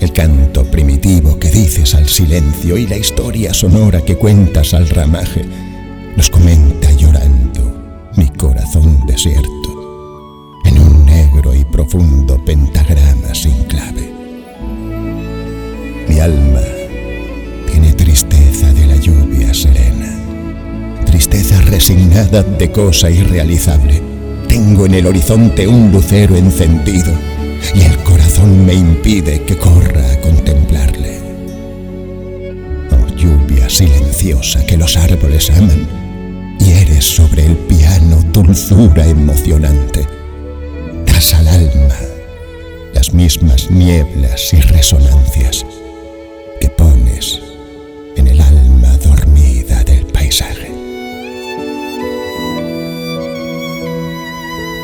El canto primitivo que dices al silencio y la historia sonora que cuentas al ramaje nos comenta llorando mi corazón desierto en un negro y profundo pentagrama sin clave. Mi alma tiene tristeza de la lluvia serena, tristeza resignada de cosa irrealizable tengo en el horizonte un lucero encendido y el corazón me impide que corra a contemplarle. Oh lluvia silenciosa que los árboles aman, y eres sobre el piano dulzura emocionante. Das al alma las mismas nieblas y resonancias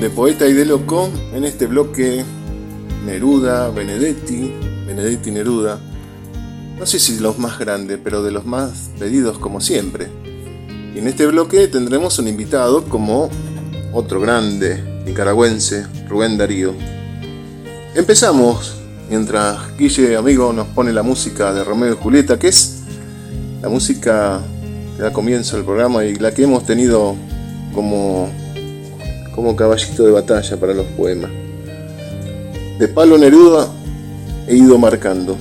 De Poeta y de Loco en este bloque Neruda, Benedetti, Benedetti Neruda. No sé si los más grandes, pero de los más pedidos como siempre. Y en este bloque tendremos un invitado como otro grande nicaragüense, Rubén Darío. Empezamos mientras Guille, amigo, nos pone la música de Romeo y Julieta, que es la música que da comienzo al programa y la que hemos tenido como como caballito de batalla para los poemas. De Palo Neruda he ido marcando.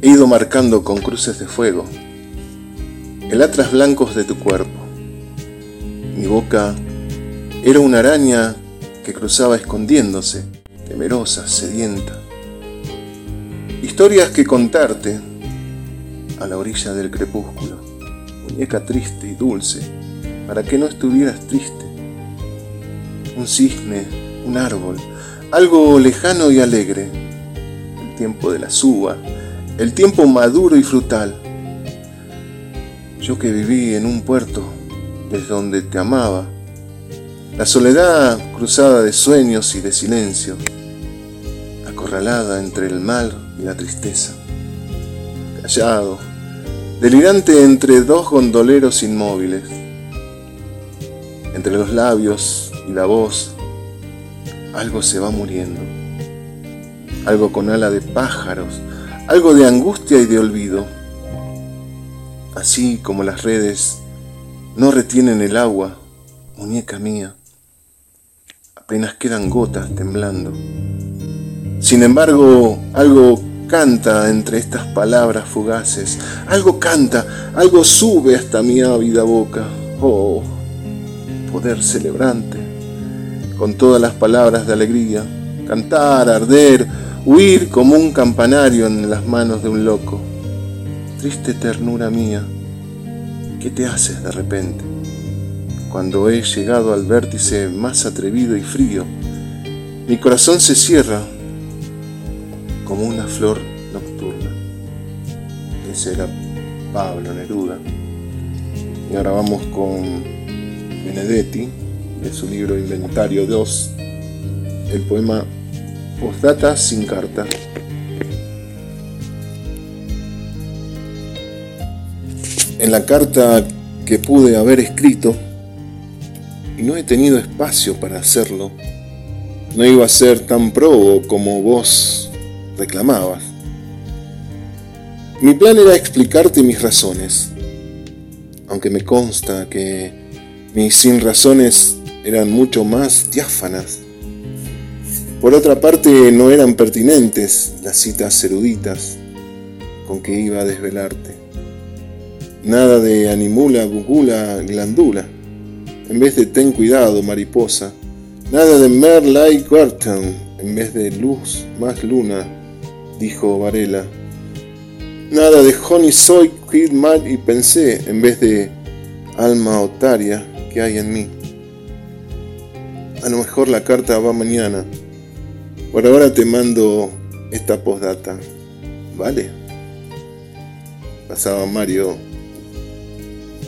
He ido marcando con cruces de fuego el atras blancos de tu cuerpo. Mi boca era una araña que cruzaba escondiéndose, temerosa, sedienta. Historias que contarte a la orilla del crepúsculo, muñeca triste y dulce, para que no estuvieras triste. Un cisne, un árbol, algo lejano y alegre. El tiempo de la suba, el tiempo maduro y frutal. Yo que viví en un puerto desde donde te amaba. La soledad cruzada de sueños y de silencio, acorralada entre el mal y la tristeza. Callado, delirante entre dos gondoleros inmóviles entre los labios y la voz, algo se va muriendo. Algo con ala de pájaros, algo de angustia y de olvido. Así como las redes no retienen el agua, muñeca mía, apenas quedan gotas temblando. Sin embargo, algo canta entre estas palabras fugaces, algo canta, algo sube hasta mi ávida boca. Oh, poder celebrante, con todas las palabras de alegría, cantar, arder, huir como un campanario en las manos de un loco. Triste ternura mía, ¿qué te haces de repente? Cuando he llegado al vértice más atrevido y frío, mi corazón se cierra como una flor nocturna. Ese era Pablo Neruda. Y ahora vamos con Benedetti, de su libro Inventario 2, el poema Postdata sin carta. En la carta que pude haber escrito, y no he tenido espacio para hacerlo, no iba a ser tan probo como vos reclamabas. Mi plan era explicarte mis razones, aunque me consta que mis sin razones eran mucho más diáfanas por otra parte, no eran pertinentes las citas eruditas con que iba a desvelarte. Nada de animula, bugula, glandula. En vez de ten cuidado, mariposa. Nada de Merlai Garten en vez de luz más luna, dijo Varela. Nada de honey soy, quid mal y pensé en vez de alma otaria que hay en mí. A lo mejor la carta va mañana. Por ahora te mando esta postdata, ¿vale? Pasaba Mario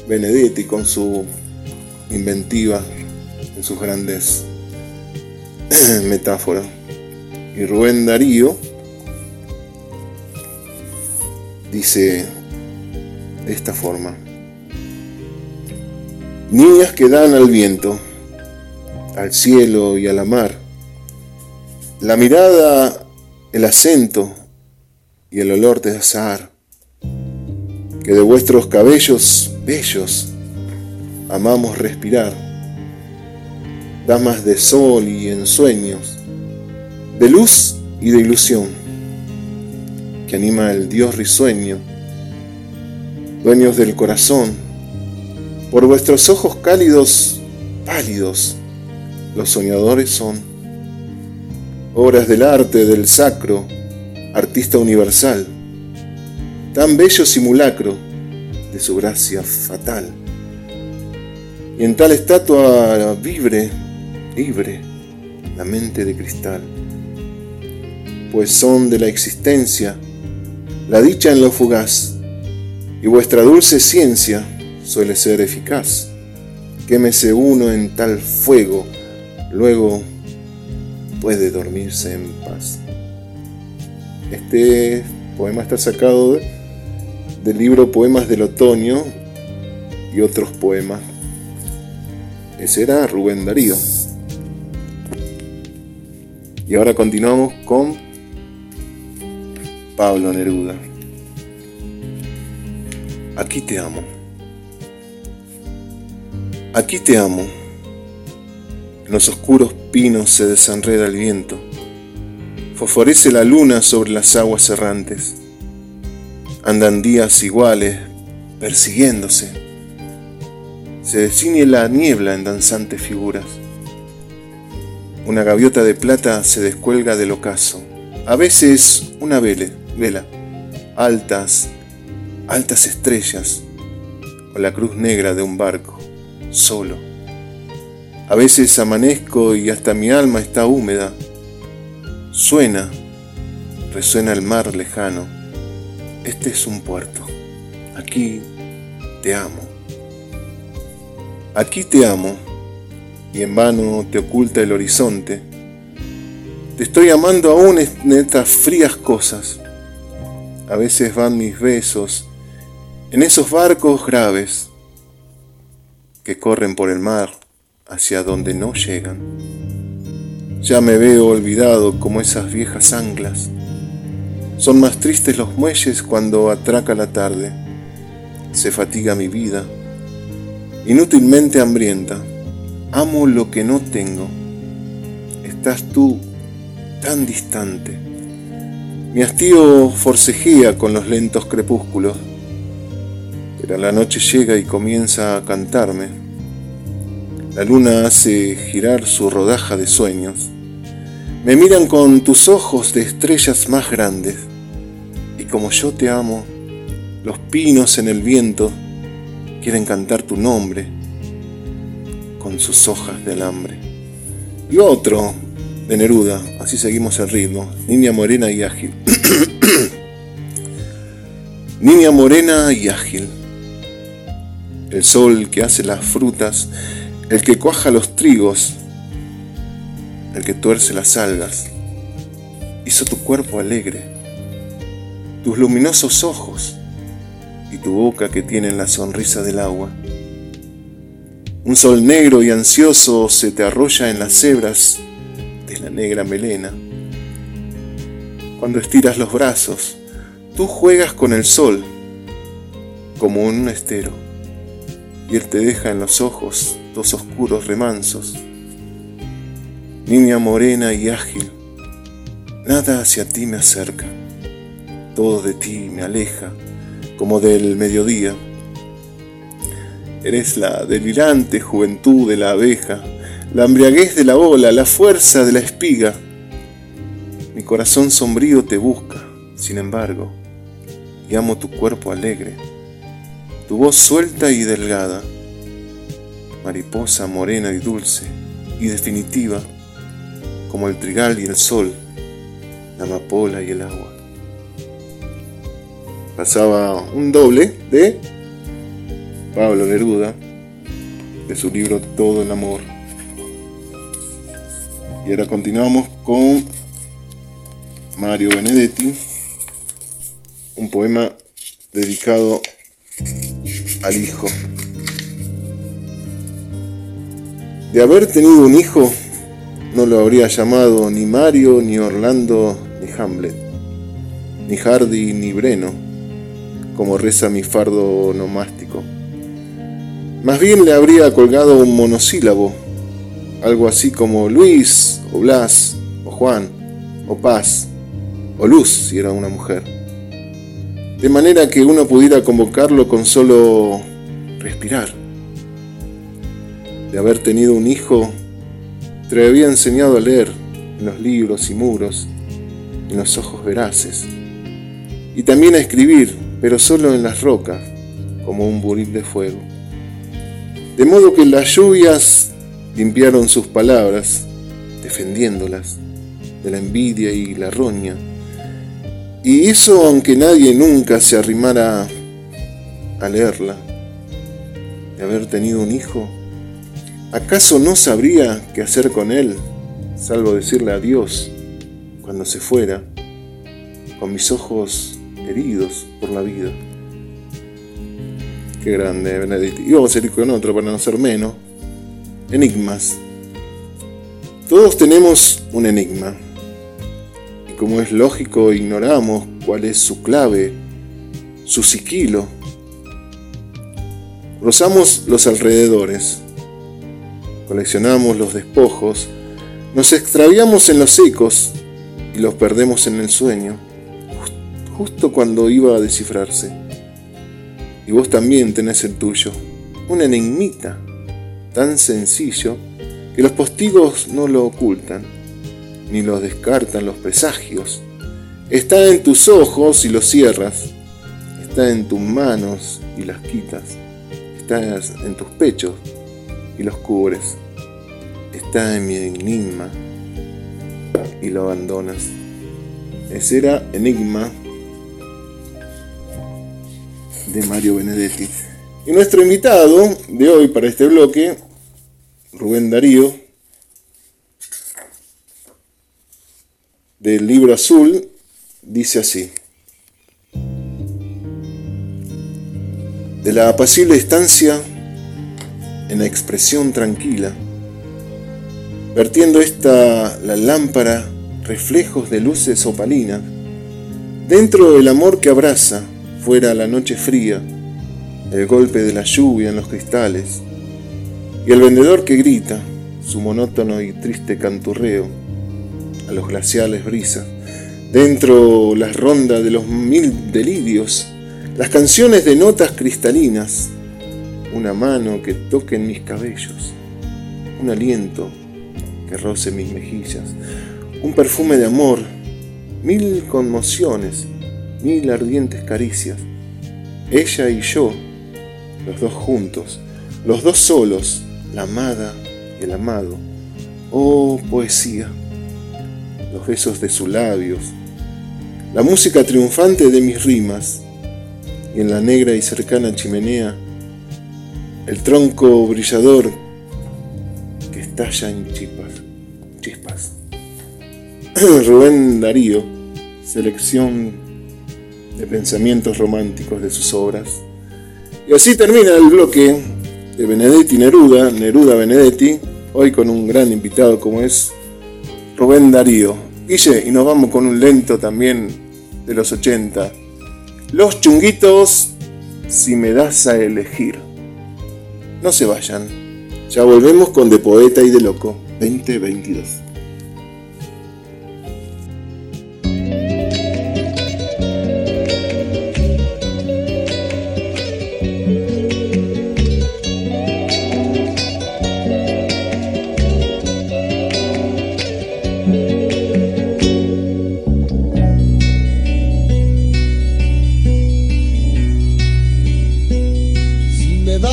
Benedetti con su inventiva en sus grandes metáforas. Y Rubén Darío dice de esta forma. Niñas que dan al viento, al cielo y a la mar. La mirada, el acento y el olor de azahar, que de vuestros cabellos bellos amamos respirar, damas de sol y ensueños, de luz y de ilusión, que anima el Dios risueño, dueños del corazón, por vuestros ojos cálidos, pálidos, los soñadores son obras del arte, del sacro, artista universal, tan bello simulacro de su gracia fatal. Y en tal estatua vibre, libre, la mente de cristal, pues son de la existencia, la dicha en lo fugaz, y vuestra dulce ciencia suele ser eficaz. Quémese uno en tal fuego, luego puede dormirse en paz. Este poema está sacado del libro Poemas del Otoño y otros poemas. Ese era Rubén Darío. Y ahora continuamos con Pablo Neruda. Aquí te amo. Aquí te amo. En los oscuros pinos se desenreda el viento. Fosforece la luna sobre las aguas errantes. Andan días iguales, persiguiéndose. Se desciñe la niebla en danzantes figuras. Una gaviota de plata se descuelga del ocaso. A veces una vela, vela, altas, altas estrellas, o la cruz negra de un barco, solo a veces amanezco y hasta mi alma está húmeda. Suena, resuena el mar lejano. Este es un puerto. Aquí te amo. Aquí te amo y en vano te oculta el horizonte. Te estoy amando aún en estas frías cosas. A veces van mis besos en esos barcos graves que corren por el mar hacia donde no llegan. Ya me veo olvidado como esas viejas anclas. Son más tristes los muelles cuando atraca la tarde. Se fatiga mi vida. Inútilmente hambrienta. Amo lo que no tengo. estás tú tan distante. Mi hastío forcejea con los lentos crepúsculos, pero la noche llega y comienza a cantarme. La luna hace girar su rodaja de sueños. Me miran con tus ojos de estrellas más grandes, y como yo te amo, los pinos en el viento quieren cantar tu nombre con sus hojas de alambre. Y otro de Neruda, así seguimos el ritmo, niña morena y ágil. niña morena y ágil. El sol que hace las frutas, el que cuaja los trigos, el que tuerce las algas, hizo tu cuerpo alegre, tus luminosos ojos y tu boca que tiene la sonrisa del agua. Un sol negro y ansioso se te arrolla en las hebras de la negra melena. Cuando estiras los brazos, tú juegas con el sol como un estero, y él te deja en los ojos dos oscuros remansos. Niña morena y ágil, nada hacia ti me acerca, todo de ti me aleja como del mediodía. Eres la delirante juventud de la abeja, la embriaguez de la ola, la fuerza de la espiga. Mi corazón sombrío te busca, sin embargo, y amo tu cuerpo alegre, tu voz suelta y delgada, mariposa morena y dulce y definitiva, como el trigal y el sol, la amapola y el agua pasaba un doble de Pablo Neruda, de su libro Todo el Amor. Y ahora continuamos con Mario Benedetti, un poema dedicado al hijo. De haber tenido un hijo, no lo habría llamado ni Mario, ni Orlando, ni Hamlet, ni Hardy, ni Breno como reza mi fardo nomástico. Más bien le habría colgado un monosílabo, algo así como Luis, o Blas, o Juan, o Paz, o Luz si era una mujer. De manera que uno pudiera convocarlo con solo respirar. De haber tenido un hijo, te había enseñado a leer en los libros y muros, en los ojos veraces, y también a escribir pero solo en las rocas, como un buril de fuego. De modo que las lluvias limpiaron sus palabras, defendiéndolas de la envidia y la roña. Y eso aunque nadie nunca se arrimara a leerla. De haber tenido un hijo, ¿acaso no sabría qué hacer con él, salvo decirle adiós cuando se fuera, con mis ojos heridos por la vida. Qué grande, Benedict. Y vamos a ir con otro para no ser menos. Enigmas. Todos tenemos un enigma. Como es lógico, ignoramos cuál es su clave, su siquilo. Rozamos los alrededores. Coleccionamos los despojos. Nos extraviamos en los ecos y los perdemos en el sueño justo cuando iba a descifrarse. Y vos también tenés el tuyo, un enigmita tan sencillo que los postigos no lo ocultan, ni lo descartan los presagios. Está en tus ojos y los cierras, está en tus manos y las quitas, está en tus pechos y los cubres, está en mi enigma y lo abandonas. Ese era Enigma de Mario Benedetti. Y nuestro invitado de hoy para este bloque, Rubén Darío, del libro azul, dice así. De la apacible estancia en la expresión tranquila, vertiendo esta la lámpara reflejos de luces opalinas, dentro del amor que abraza, fuera la noche fría, el golpe de la lluvia en los cristales, y el vendedor que grita su monótono y triste canturreo, a los glaciales brisas. Dentro las rondas de los mil delirios, las canciones de notas cristalinas, una mano que toque en mis cabellos, un aliento que roce mis mejillas, un perfume de amor, mil conmociones, mil ardientes caricias, ella y yo, los dos juntos, los dos solos, la amada y el amado. Oh, poesía, los besos de sus labios, la música triunfante de mis rimas, y en la negra y cercana chimenea, el tronco brillador que estalla en chispas. chispas. Rubén Darío, selección de pensamientos románticos de sus obras. Y así termina el bloque de Benedetti Neruda, Neruda Benedetti, hoy con un gran invitado como es Rubén Darío. Guille, y nos vamos con un lento también de los 80. Los chunguitos, si me das a elegir. No se vayan. Ya volvemos con De Poeta y de Loco 2022.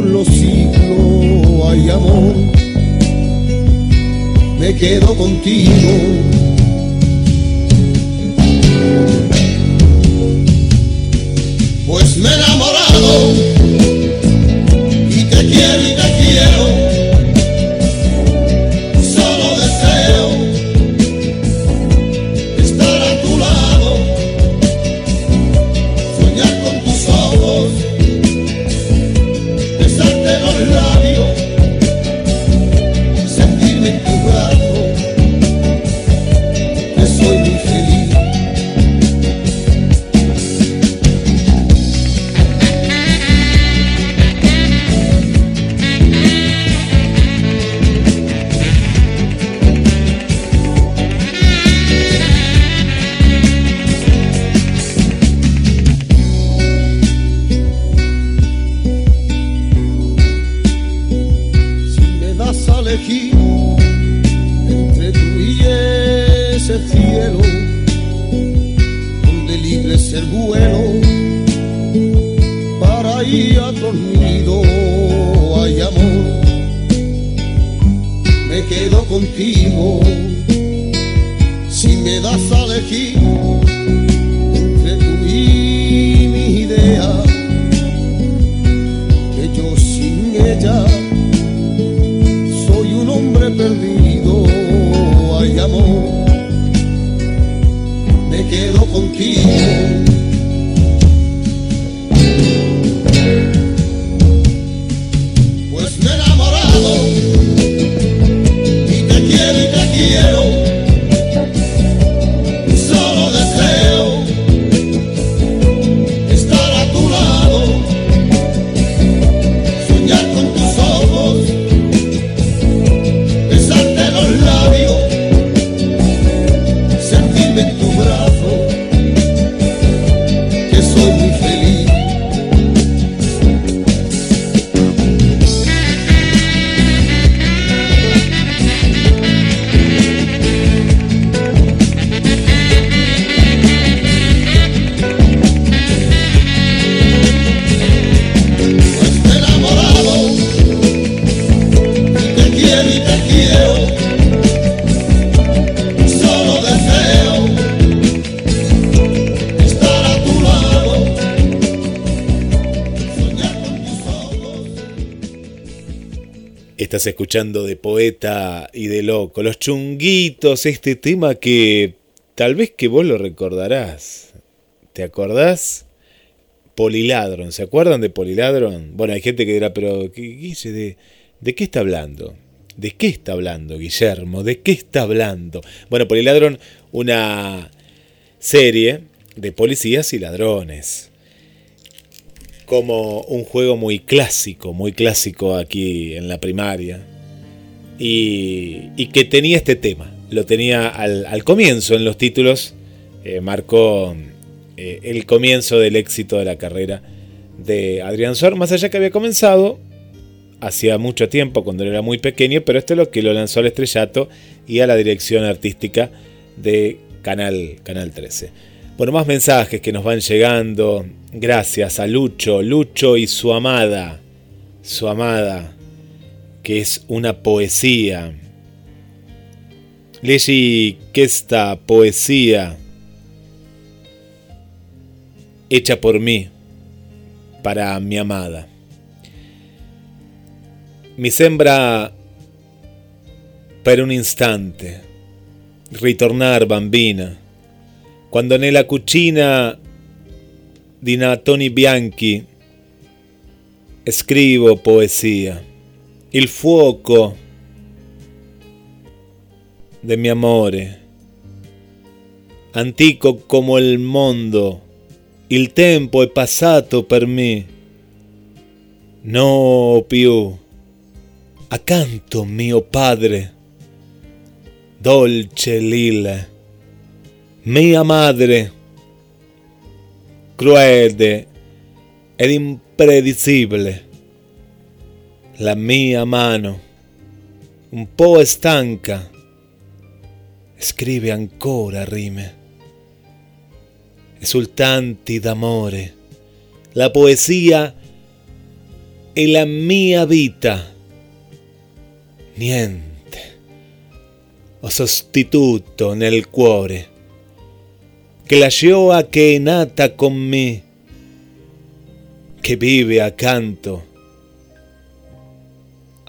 Por los siglos hay amor, me quedo contigo. Pues me he enamorado y te quiero y te quiero. Y de loco. Los chunguitos, este tema que tal vez que vos lo recordarás. ¿Te acordás? Poliladron, ¿se acuerdan de Poliladron? Bueno, hay gente que dirá, pero de, ¿de qué está hablando? ¿De qué está hablando, Guillermo? ¿De qué está hablando? Bueno, Poliladron, una serie de policías y ladrones como un juego muy clásico, muy clásico aquí en la primaria. Y, que tenía este tema. Lo tenía al, comienzo en los títulos. Eh, marcó eh, el comienzo del éxito de la carrera de Adrián Sor. Más allá que había comenzado hacía mucho tiempo, cuando era muy pequeño, pero esto es lo que lo lanzó al estrellato y a la dirección artística de Canal, Canal 13. Bueno, más mensajes que nos van llegando. Gracias a Lucho, Lucho y su amada, su amada, que es una poesía. Leí que esta poesía, hecha por mí, para mi amada. Mi sembra per un instante, ritornar bambina quando nella cucina di Tony Bianchi scrivo poesia, il fuoco del mio amore, antico come il mondo, il tempo è passato per me, no più, accanto mio padre, dolce lille mia madre, cruel ed impredicibile, la mia mano, un po' stanca, scrive ancora rime, esultanti d'amore, la poesia e la mia vita, niente, ho sostituto nel cuore. Que la a que nata con mí, que vive a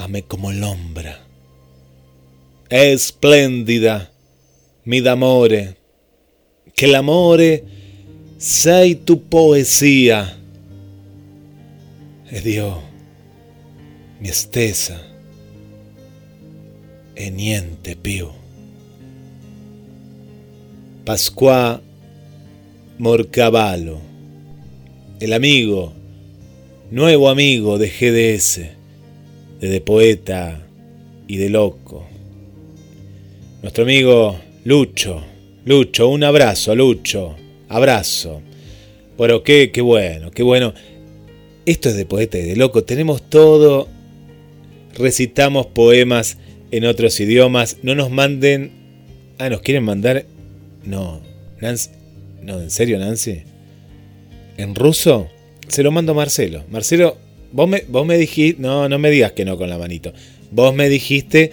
ame como l'ombra. Espléndida, mi d'amore, que l'amore sei tu poesía. E Dio, mi estesa, e niente più. Pasqua Morcavallo, el amigo, nuevo amigo de GDS, de, poeta y de loco. Nuestro amigo Lucho, Lucho, un abrazo, Lucho, abrazo. Bueno, qué, qué bueno, qué bueno. Esto es de poeta y de loco, tenemos todo, recitamos poemas en otros idiomas, no nos manden... Ah, ¿nos quieren mandar? No, Nancy, no, ¿en serio, Nancy? ¿En ruso? Se lo mando a Marcelo. Marcelo, vos me, vos me dijiste. No, no me digas que no con la manito. Vos me dijiste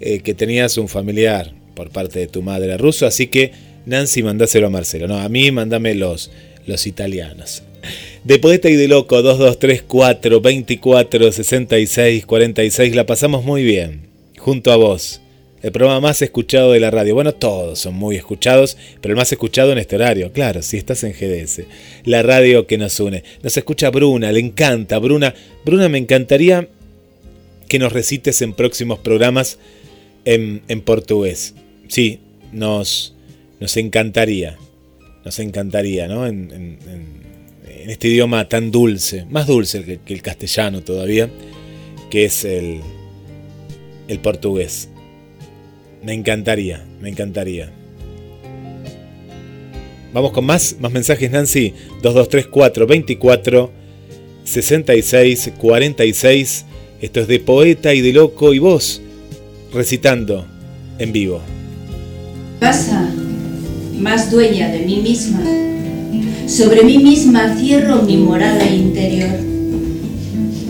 eh, que tenías un familiar por parte de tu madre ruso, así que Nancy, mandáselo a Marcelo. No, a mí mandame los, los italianos. De poeta y de loco, 2234 24 66 46. La pasamos muy bien. Junto a vos el programa más escuchado de la radio. Bueno, todos son muy escuchados, pero el más escuchado en este horario, claro, si estás en GDS. La radio que nos une. Nos escucha Bruna, le encanta. Bruna, Bruna, me encantaría que nos recites en próximos programas en, portugués. Sí, nos, nos encantaría. Nos encantaría, ¿no? En, este idioma tan dulce, más dulce que, que el castellano todavía, que es el, el portugués. Me encantaría, me encantaría. Vamos con más, más mensajes, Nancy. 2234 24 66 46. Esto es de poeta y de loco y vos recitando en vivo. Pasa, más dueña de mí misma. Sobre mí misma cierro mi morada interior.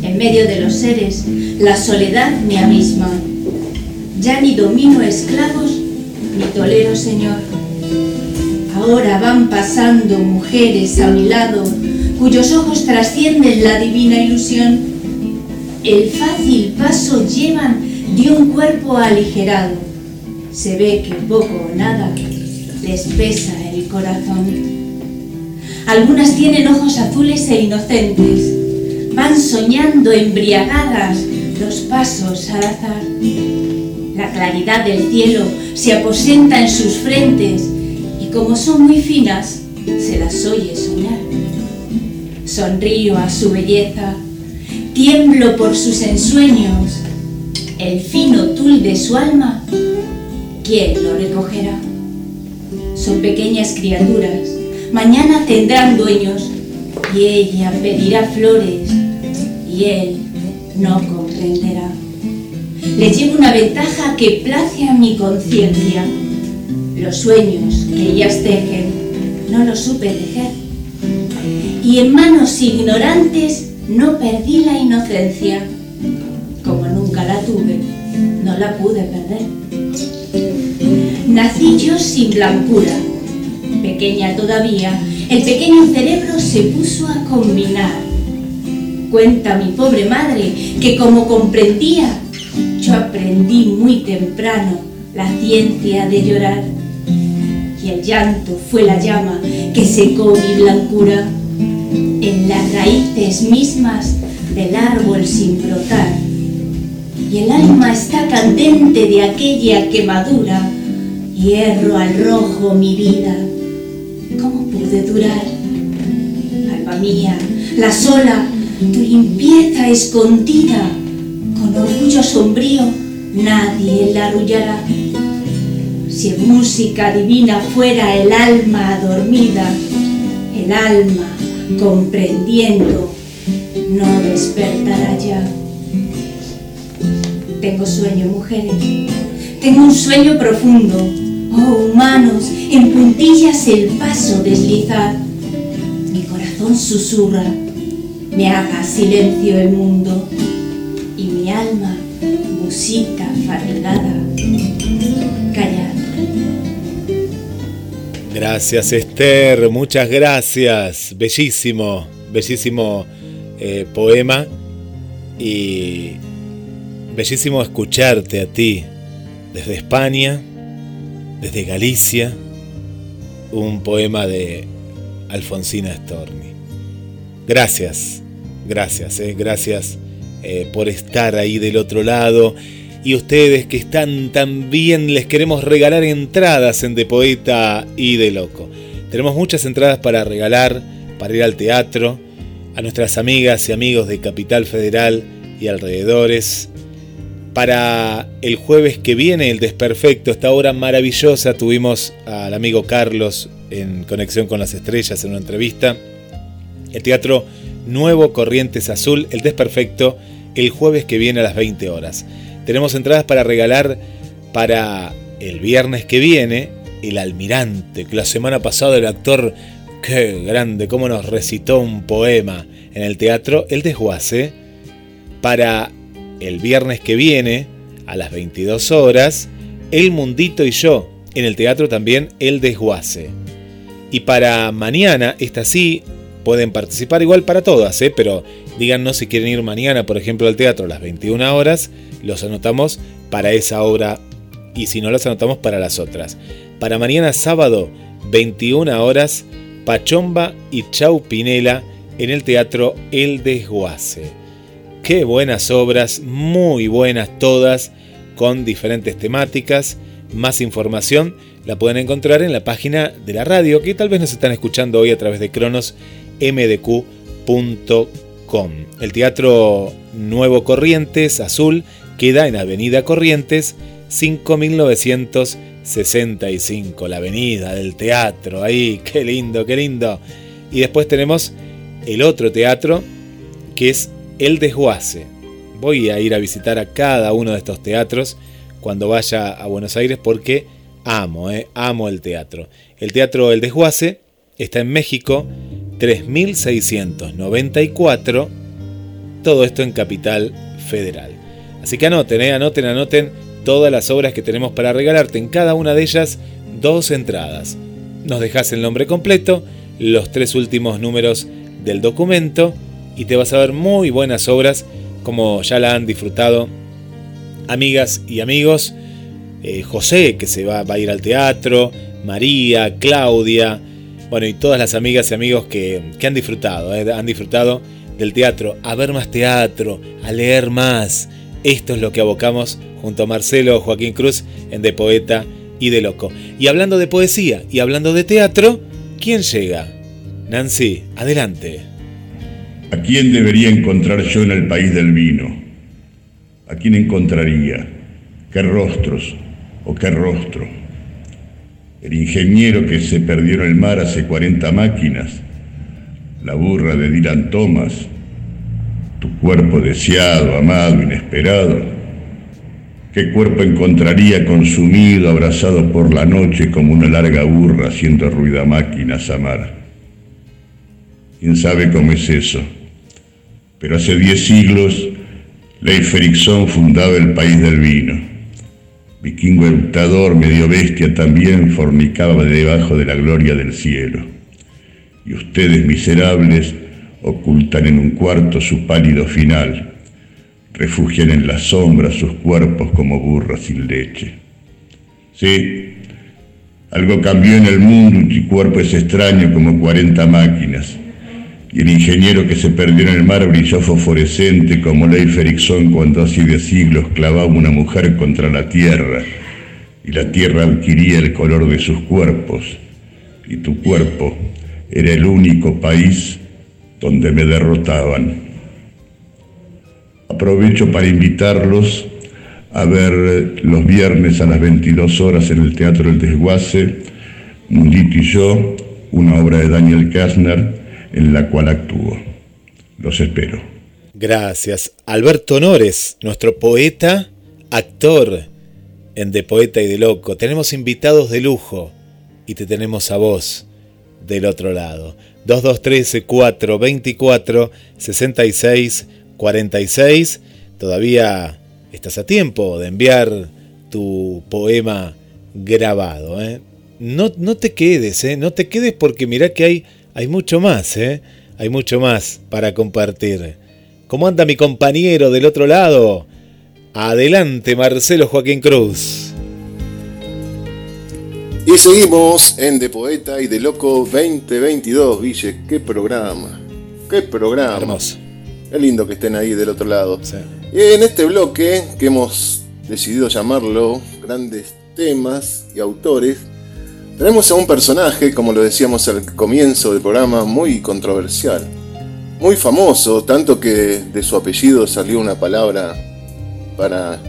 En medio de los seres, la soledad me misma ya ni domino esclavos, ni tolero Señor. Ahora van pasando mujeres a mi lado, cuyos ojos trascienden la divina ilusión. el fácil paso llevan de un cuerpo aligerado. Se ve que poco o nada les pesa el corazón. Algunas tienen ojos azules e inocentes, van soñando embriagadas los pasos al azar. La claridad del cielo se aposenta en sus frentes y como son muy finas, se las oye soñar. Sonrío a su belleza, tiemblo por sus ensueños, el fino tul de su alma, ¿quién lo recogerá? Son pequeñas criaturas, mañana tendrán dueños y ella pedirá flores y él no comprenderá. Le llevo una ventaja que place a mi conciencia. Los sueños que ellas tejen no los supe tejer. Y en manos ignorantes no perdí la inocencia. Como nunca la tuve, no la pude perder. Nací yo sin blancura, pequeña todavía, el pequeño cerebro se puso a combinar. Cuenta mi pobre madre que como comprendía, yo aprendí muy temprano la ciencia de llorar. Y el llanto fue la llama que secó mi blancura en las raíces mismas del árbol sin brotar. Y el alma está candente de aquella quemadura, hierro al rojo mi vida de durar. Alma mía, la sola, tu limpieza escondida, con orgullo sombrío, nadie la arrullará. Si en música divina fuera el alma adormida, el alma comprendiendo, no despertará ya. Tengo sueño, mujeres, tengo un sueño profundo Oh, humanos, en puntillas el paso deslizar. Mi corazón susurra, me haga silencio el mundo. Musita fatigada, callar. Gracias Esther, muchas gracias. Bellísimo, bellísimo eh, poema y bellísimo escucharte a ti desde España desde Galicia, un poema de Alfonsina Storni. Gracias, gracias, eh, gracias eh, por estar ahí del otro lado. Y ustedes que están tan bien, les queremos regalar entradas en De Poeta y de Loco. Tenemos muchas entradas para regalar, para ir al teatro, a nuestras amigas y amigos de Capital Federal y alrededores para el jueves que viene, el Desperfecto, esta obra maravillosa. Tuvimos al amigo Carlos en Conexión con las Estrellas en una entrevista. El Teatro Nuevo Corrientes Azul, el Desperfecto, el jueves que viene a las 20 horas. Tenemos entradas para regalar para el viernes que viene, El Almirante, que la semana pasada el actor, qué grande, cómo nos recitó un poema en el teatro, El Desguace. Para el viernes que viene, a las 22 horas, El Mundito y yo, en el teatro también El Desguace. Y para mañana, esta sí, pueden participar igual para todas, ¿eh? pero díganos si quieren ir mañana, por ejemplo, al teatro a las 21 horas, los anotamos para esa obra y si no, los anotamos para las otras. Para mañana sábado, 21 horas, Pachomba y Chau Pinela en el teatro El Desguace. Qué buenas obras, muy buenas todas, con diferentes temáticas. Más información la pueden encontrar en la página de la radio, que tal vez nos están escuchando hoy a través de cronosmdq.com. El Teatro Nuevo Corrientes Azul queda en Avenida Corrientes 5965, la avenida del teatro, ahí, qué lindo, qué lindo. Y después tenemos el otro teatro, que es el Desguace. Voy a ir a visitar a cada uno de estos teatros cuando vaya a Buenos Aires porque amo, eh, amo el teatro. El Teatro El Desguace está en México, 3694, todo esto en Capital Federal. Así que anoten, eh, anoten, anoten todas las obras que tenemos para regalarte. En cada una de ellas, dos entradas. Nos dejas el nombre completo, los tres últimos números del documento y te vas a ver muy buenas obras como ya la han disfrutado amigas y amigos. Eh, José, que se va, a ir al teatro, María, Claudia, bueno, y todas las amigas y amigos que, han disfrutado, eh, han disfrutado del teatro, a ver más teatro, a leer más. Esto es lo que abocamos junto a Marcelo Joaquín Cruz en De Poeta y de Loco. Y hablando de poesía y hablando de teatro, ¿quién llega? Nancy, adelante. ¿A quién debería encontrar yo en el país del vino? ¿A quién encontraría? ¿Qué rostros o qué rostro? El ingeniero que se perdió en el mar hace 40 máquinas, la burra de Dylan Thomas, tu cuerpo deseado, amado, inesperado. ¿Qué cuerpo encontraría consumido, abrazado por la noche como una larga burra haciendo ruido a máquinas a mar? ¿Quién sabe cómo es eso? Pero hace diez siglos, Leif Erikson fundaba el país del vino. Vikingo eructador, medio bestia, también fornicaba debajo de la gloria del cielo. Y ustedes, miserables, ocultan en un cuarto su pálido final, refugian en la sombra sus cuerpos como burras sin leche. Sí, algo cambió en el mundo y tu cuerpo es extraño como cuarenta máquinas el ingeniero que se perdió en el mar brilló fosforescente como Leif Erikson cuando hace de siglos clavaba una mujer contra la tierra y la tierra adquiría el color de sus cuerpos y tu cuerpo era el único país donde me derrotaban. Aprovecho para invitarlos a ver los viernes a las 22 horas en el Teatro del Desguace, Mundito y yo, una obra de Daniel Kastner, en la cual actúo. Los espero. Gracias. Alberto Honores, nuestro poeta, actor en De Poeta y de Loco. Tenemos invitados de lujo y te tenemos a vos del otro lado. 2213 424 66 46. Todavía estás a tiempo de enviar tu poema grabado. ¿eh? No, no te quedes, ¿eh? no te quedes porque mirá que hay hay mucho más, ¿eh? Hay mucho más para compartir. ¿Cómo anda mi compañero del otro lado? Adelante, Marcelo Joaquín Cruz. Y seguimos en De Poeta y de Loco 2022, Ville. Qué programa. Qué programa. Hermoso. Qué lindo que estén ahí del otro lado. Y en este bloque, que hemos decidido llamarlo Grandes Temas y Autores, tenemos a un personaje, como lo decíamos al comienzo del programa, muy controversial, muy famoso, tanto que de su apellido salió una palabra para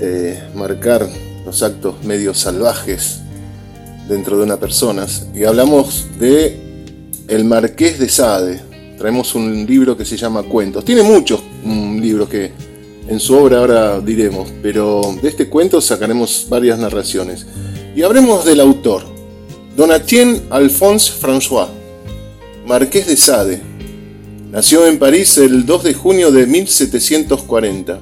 eh, marcar los actos medio salvajes dentro de una persona. Y hablamos de El Marqués de Sade. Traemos un libro que se llama Cuentos. Tiene muchos libros que en su obra ahora diremos, pero de este cuento sacaremos varias narraciones. Y hablemos del autor, Donatien Alphonse François, marqués de Sade. Nació en París el 2 de junio de 1740,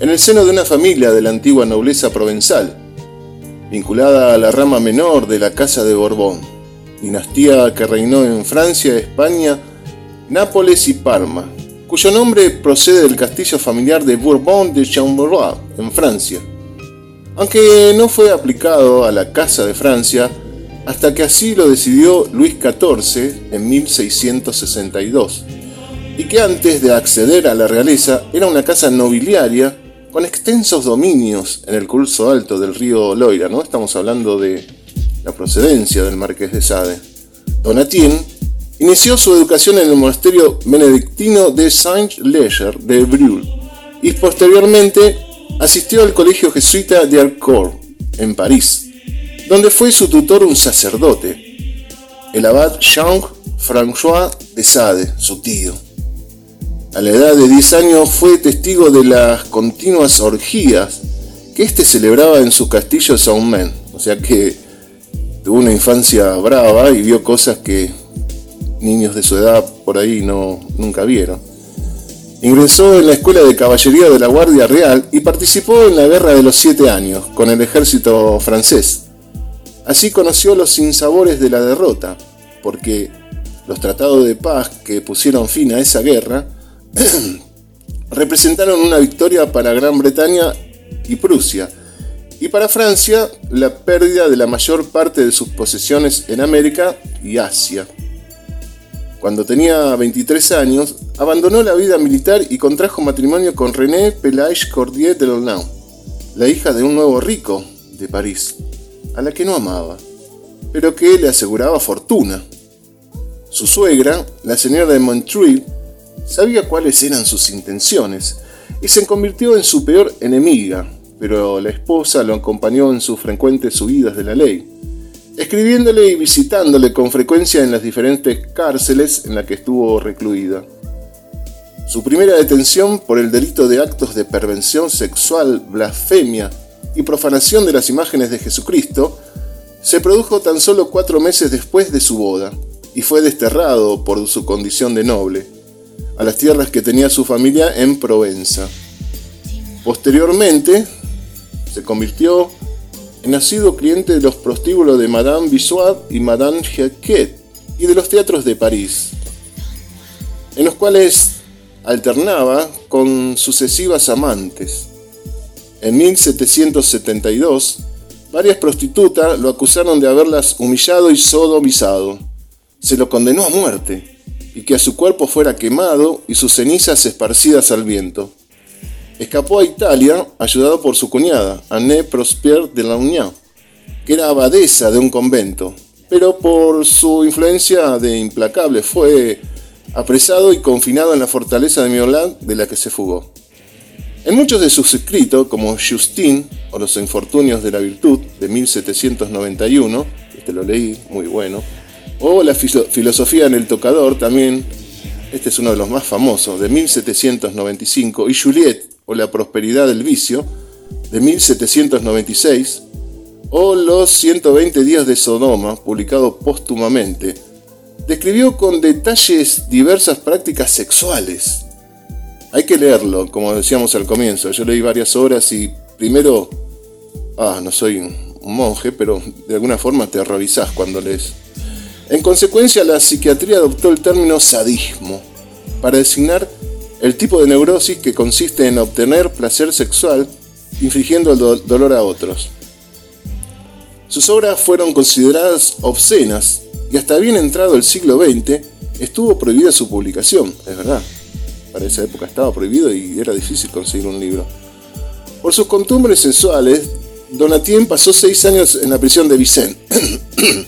en el seno de una familia de la antigua nobleza provenzal, vinculada a la rama menor de la Casa de Borbón, dinastía que reinó en Francia, España, Nápoles y Parma, cuyo nombre procede del castillo familiar de Bourbon de Chambord en Francia aunque no fue aplicado a la Casa de Francia hasta que así lo decidió Luis XIV en 1662, y que antes de acceder a la realeza era una casa nobiliaria con extensos dominios en el curso alto del río Loira, ¿no? Estamos hablando de la procedencia del marqués de Sade. Donatien inició su educación en el monasterio benedictino de Saint-Leger de Brûle y posteriormente asistió al colegio jesuita de Harcourt, en París, donde fue su tutor un sacerdote, el abad Jean-François de Sade, su tío. A la edad de 10 años fue testigo de las continuas orgías que éste celebraba en su castillo Saint-Main, o sea que tuvo una infancia brava y vio cosas que niños de su edad por ahí no, nunca vieron. Ingresó en la Escuela de Caballería de la Guardia Real y participó en la Guerra de los Siete Años con el ejército francés. Así conoció los sinsabores de la derrota, porque los tratados de paz que pusieron fin a esa guerra representaron una victoria para Gran Bretaña y Prusia, y para Francia la pérdida de la mayor parte de sus posesiones en América y Asia. Cuando tenía 23 años, abandonó la vida militar y contrajo matrimonio con René Pelage Cordier de Lornau, la hija de un nuevo rico de París, a la que no amaba, pero que le aseguraba fortuna. Su suegra, la señora de Montreuil, sabía cuáles eran sus intenciones y se convirtió en su peor enemiga, pero la esposa lo acompañó en sus frecuentes subidas de la ley, escribiéndole y visitándole con frecuencia en las diferentes cárceles en las que estuvo recluida. Su primera detención por el delito de actos de pervención sexual, blasfemia y profanación de las imágenes de Jesucristo se produjo tan solo cuatro meses después de su boda y fue desterrado por su condición de noble a las tierras que tenía su familia en Provenza. Posteriormente, se convirtió nacido cliente de los prostíbulos de Madame Bissois y Madame Jacquet y de los teatros de París, en los cuales alternaba con sucesivas amantes. En 1772, varias prostitutas lo acusaron de haberlas humillado y sodomizado. Se lo condenó a muerte y que a su cuerpo fuera quemado y sus cenizas esparcidas al viento. Escapó a Italia ayudado por su cuñada, Anne Prosper de la Unión, que era abadesa de un convento, pero por su influencia de implacable fue apresado y confinado en la fortaleza de Miolan de la que se fugó. En muchos de sus escritos, como Justin o Los Infortunios de la Virtud de 1791, este lo leí, muy bueno, o La filosofía en el tocador también, este es uno de los más famosos, de 1795, y Juliet o La prosperidad del vicio, de 1796, o Los 120 días de Sodoma, publicado póstumamente, describió con detalles diversas prácticas sexuales. Hay que leerlo, como decíamos al comienzo. Yo leí varias horas y primero, ah, no soy un monje, pero de alguna forma te horrorizás cuando lees. En consecuencia, la psiquiatría adoptó el término sadismo para designar el tipo de neurosis que consiste en obtener placer sexual infligiendo el dolor a otros. Sus obras fueron consideradas obscenas y hasta bien entrado el siglo XX estuvo prohibida su publicación, es verdad. Para esa época estaba prohibido y era difícil conseguir un libro. Por sus costumbres sensuales, Donatien pasó seis años en la prisión de Vicente.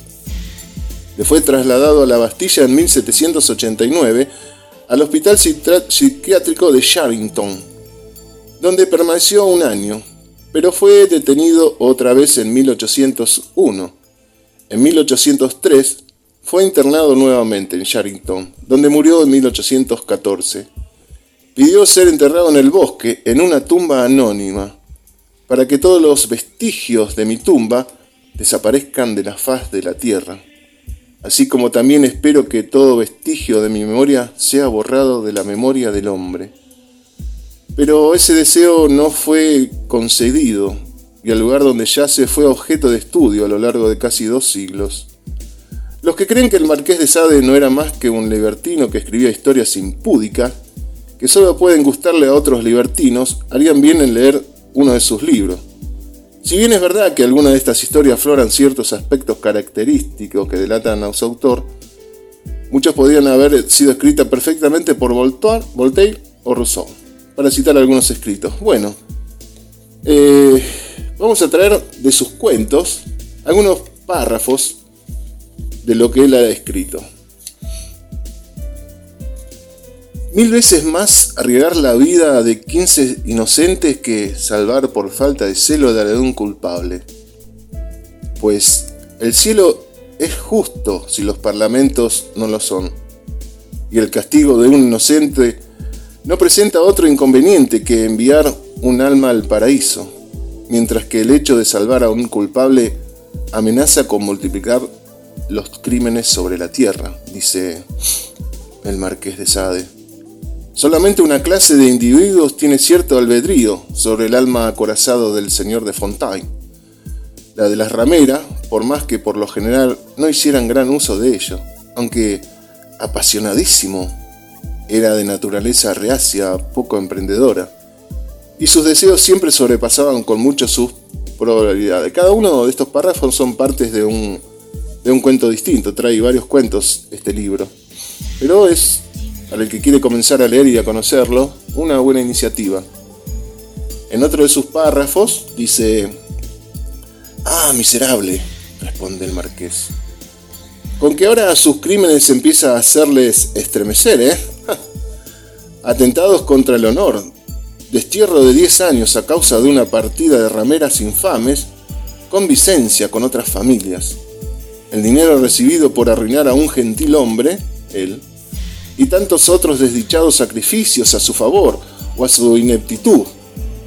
Le fue trasladado a la Bastilla en 1789 al Hospital Psiquiátrico de Sharrington, donde permaneció un año, pero fue detenido otra vez en 1801. En 1803 fue internado nuevamente en Sharrington, donde murió en 1814. Pidió ser enterrado en el bosque, en una tumba anónima, para que todos los vestigios de mi tumba desaparezcan de la faz de la tierra así como también espero que todo vestigio de mi memoria sea borrado de la memoria del hombre. Pero ese deseo no fue concedido y el lugar donde yace fue objeto de estudio a lo largo de casi dos siglos. Los que creen que el marqués de Sade no era más que un libertino que escribía historias impúdicas, que solo pueden gustarle a otros libertinos, harían bien en leer uno de sus libros. Si bien es verdad que algunas de estas historias afloran ciertos aspectos característicos que delatan a su autor, muchas podrían haber sido escritas perfectamente por Voltaire o Rousseau, para citar algunos escritos. Bueno, eh, vamos a traer de sus cuentos algunos párrafos de lo que él ha escrito. Mil veces más arriesgar la vida de 15 inocentes que salvar por falta de celo de un culpable. Pues el cielo es justo si los parlamentos no lo son. Y el castigo de un inocente no presenta otro inconveniente que enviar un alma al paraíso, mientras que el hecho de salvar a un culpable amenaza con multiplicar los crímenes sobre la tierra, dice el marqués de Sade. Solamente una clase de individuos tiene cierto albedrío sobre el alma acorazado del señor de Fontaine. La de las rameras, por más que por lo general no hicieran gran uso de ello, aunque apasionadísimo era de naturaleza reacia, poco emprendedora, y sus deseos siempre sobrepasaban con mucho sus probabilidades. Cada uno de estos párrafos son partes de un, de un cuento distinto, trae varios cuentos este libro, pero es, para el que quiere comenzar a leer y a conocerlo, una buena iniciativa. En otro de sus párrafos dice, Ah, miserable, responde el marqués. Con que ahora sus crímenes empieza a hacerles estremecer, ¿eh? Atentados contra el honor, destierro de 10 años a causa de una partida de rameras infames, convivencia con otras familias, el dinero recibido por arruinar a un gentil hombre, él, y tantos otros desdichados sacrificios a su favor o a su ineptitud.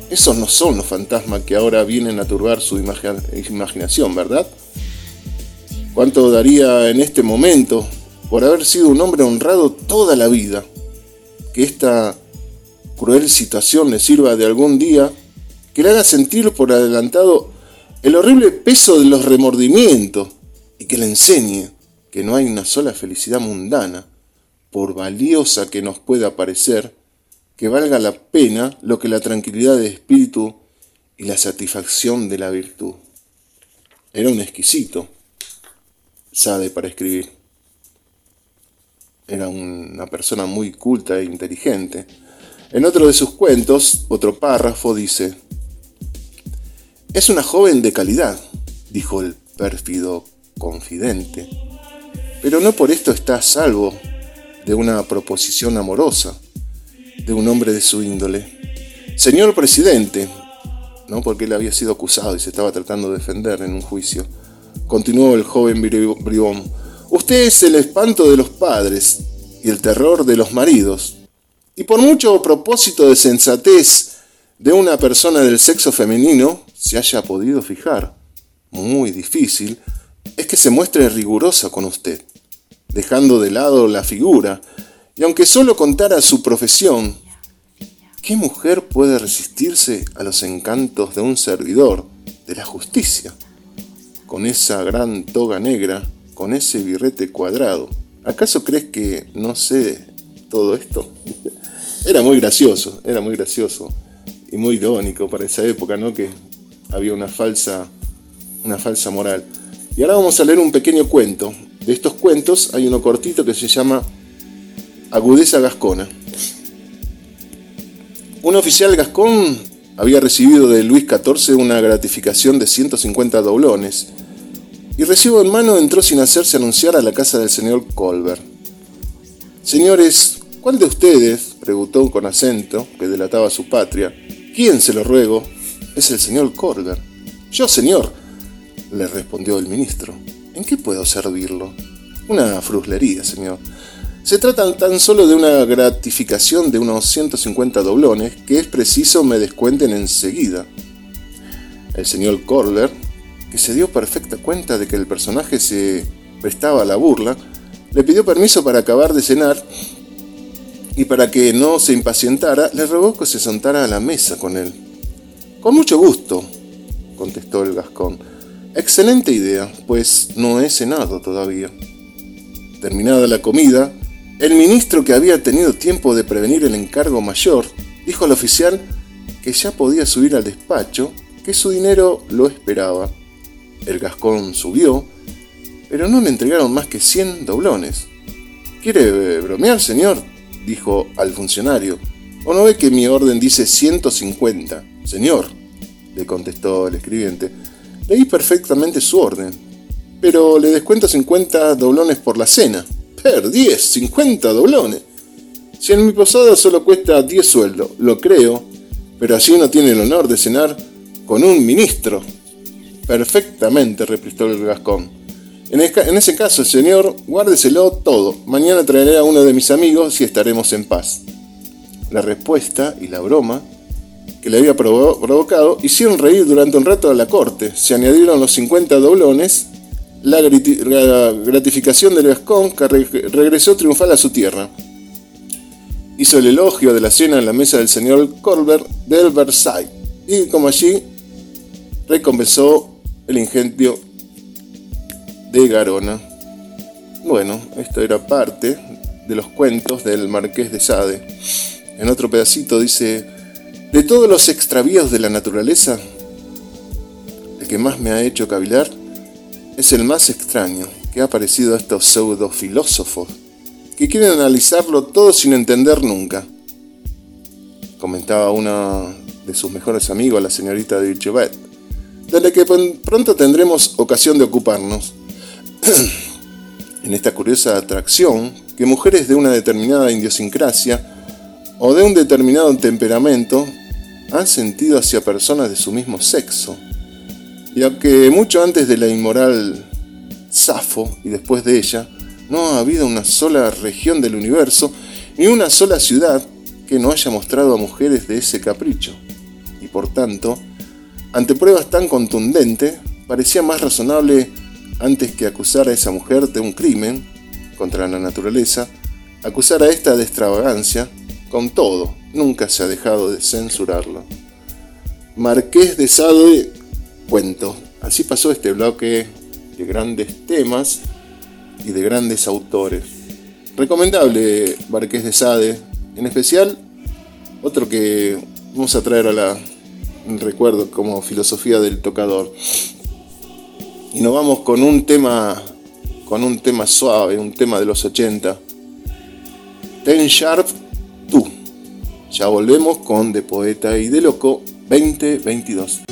Esos no son los fantasmas que ahora vienen a turbar su imaginación, ¿verdad? ¿Cuánto daría en este momento por haber sido un hombre honrado toda la vida? Que esta cruel situación le sirva de algún día, que le haga sentir por adelantado el horrible peso de los remordimientos y que le enseñe que no hay una sola felicidad mundana, por valiosa que nos pueda parecer, que valga la pena lo que la tranquilidad de espíritu y la satisfacción de la virtud. Era un exquisito, sabe para escribir. Era una persona muy culta e inteligente. En otro de sus cuentos, otro párrafo dice, Es una joven de calidad, dijo el pérfido confidente, pero no por esto está a salvo de una proposición amorosa de un hombre de su índole. Señor presidente, ¿no? porque él había sido acusado y se estaba tratando de defender en un juicio, continuó el joven bribón, usted es el espanto de los padres y el terror de los maridos, y por mucho propósito de sensatez de una persona del sexo femenino se haya podido fijar, muy difícil, es que se muestre rigurosa con usted, dejando de lado la figura, y aunque solo contara su profesión, ¿qué mujer puede resistirse a los encantos de un servidor de la justicia? Con esa gran toga negra, con ese birrete cuadrado. ¿Acaso crees que no sé todo esto? Era muy gracioso, era muy gracioso y muy irónico para esa época, ¿no? Que había una falsa, una falsa moral. Y ahora vamos a leer un pequeño cuento. De estos cuentos hay uno cortito que se llama Agudeza Gascona. Un oficial gascón había recibido de Luis XIV una gratificación de 150 doblones y recibo en mano entró sin hacerse anunciar a la casa del señor Colbert. Señores, ¿cuál de ustedes? preguntó con acento que delataba su patria. ¿Quién se lo ruego? Es el señor Colbert. Yo, señor, le respondió el ministro. ¿En qué puedo servirlo? Una fruslería, señor. Se trata tan solo de una gratificación de unos 150 doblones que es preciso me descuenten enseguida. El señor Corler, que se dio perfecta cuenta de que el personaje se prestaba a la burla, le pidió permiso para acabar de cenar y para que no se impacientara, le rogó que se sentara a la mesa con él. Con mucho gusto, contestó el gascón. Excelente idea, pues no he cenado todavía. Terminada la comida, el ministro, que había tenido tiempo de prevenir el encargo mayor, dijo al oficial que ya podía subir al despacho, que su dinero lo esperaba. El gascón subió, pero no le entregaron más que 100 doblones. ¿Quiere bromear, señor? dijo al funcionario. ¿O no ve que mi orden dice 150? Señor, le contestó el escribiente, leí perfectamente su orden, pero le descuento 50 doblones por la cena. 10, 50 doblones. Si en mi posada solo cuesta 10 sueldos, lo creo, pero así no tiene el honor de cenar con un ministro. Perfectamente, replicó el gascón. En, en ese caso, señor, guárdeselo todo. Mañana traeré a uno de mis amigos y estaremos en paz. La respuesta y la broma que le había provocado hicieron reír durante un rato a la corte. Se añadieron los 50 doblones la gratificación del Gascón que regresó triunfal a su tierra. Hizo el elogio de la cena en la mesa del señor Colbert del Versailles y como allí recompensó el ingenio de Garona. Bueno, esto era parte de los cuentos del Marqués de Sade. En otro pedacito dice, de todos los extravíos de la naturaleza, el que más me ha hecho cavilar es el más extraño que ha parecido a estos pseudofilósofos que quieren analizarlo todo sin entender nunca. Comentaba una de sus mejores amigos, la señorita de de la que pronto tendremos ocasión de ocuparnos. en esta curiosa atracción que mujeres de una determinada idiosincrasia o de un determinado temperamento han sentido hacia personas de su mismo sexo. Y aunque mucho antes de la inmoral Safo y después de ella, no ha habido una sola región del universo ni una sola ciudad que no haya mostrado a mujeres de ese capricho. Y por tanto, ante pruebas tan contundentes, parecía más razonable, antes que acusar a esa mujer de un crimen contra la naturaleza, acusar a esta de extravagancia, con todo, nunca se ha dejado de censurarlo. Marqués de Sade, cuento. Así pasó este bloque de grandes temas y de grandes autores. Recomendable Marqués de Sade, en especial otro que vamos a traer a la recuerdo como filosofía del tocador. Y nos vamos con un tema con un tema suave, un tema de los 80. Ten Sharp. Ya volvemos con De Poeta y de Loco 2022.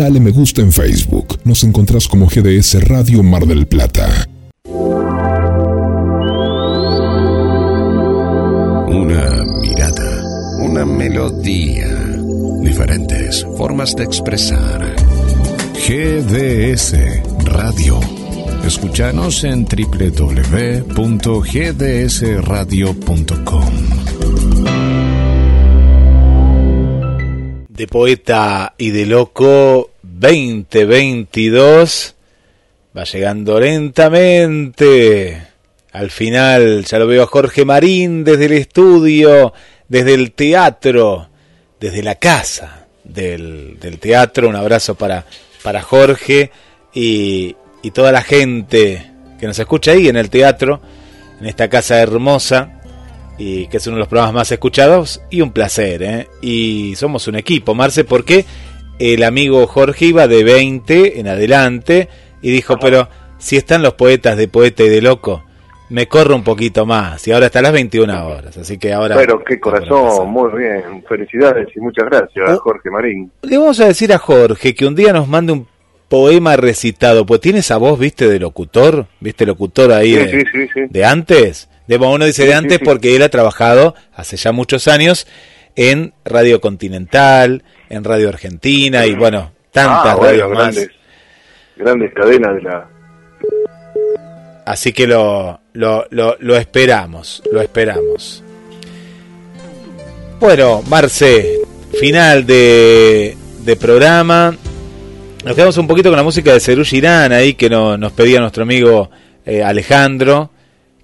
Dale me gusta en Facebook. Nos encontrás como GDS Radio Mar del Plata. Una mirada, una melodía, diferentes formas de expresar. GDS Radio. Escúchanos en www.gdsradio.com. De poeta y de loco 2022 va llegando lentamente. Al final ya lo veo a Jorge Marín desde el estudio, desde el teatro, desde la casa del, del teatro. Un abrazo para, para Jorge y, y toda la gente que nos escucha ahí en el teatro, en esta casa hermosa y que es uno de los programas más escuchados y un placer, ¿eh? Y somos un equipo, Marce, porque el amigo Jorge iba de 20 en adelante y dijo, pero si están los poetas de poeta y de loco, me corro un poquito más y ahora está a las 21 horas, así que ahora... Pero qué corazón, muy bien, felicidades y muchas gracias a Jorge Marín. Le vamos a decir a Jorge que un día nos mande un poema recitado, pues tiene esa voz, viste, de locutor, viste, locutor ahí Sí, de, sí, sí, sí. de antes. De, bueno, uno dice de antes porque él ha trabajado hace ya muchos años en Radio Continental, en Radio Argentina y bueno, tantas Ah, bueno, radios más. grandes, grandes cadenas de la... Así que lo, lo, lo, lo esperamos, lo esperamos. Bueno, Marce, final de, de programa. Nos quedamos un poquito con la música de Cerú Girán ahí que no- nos pedía nuestro amigo eh, Alejandro,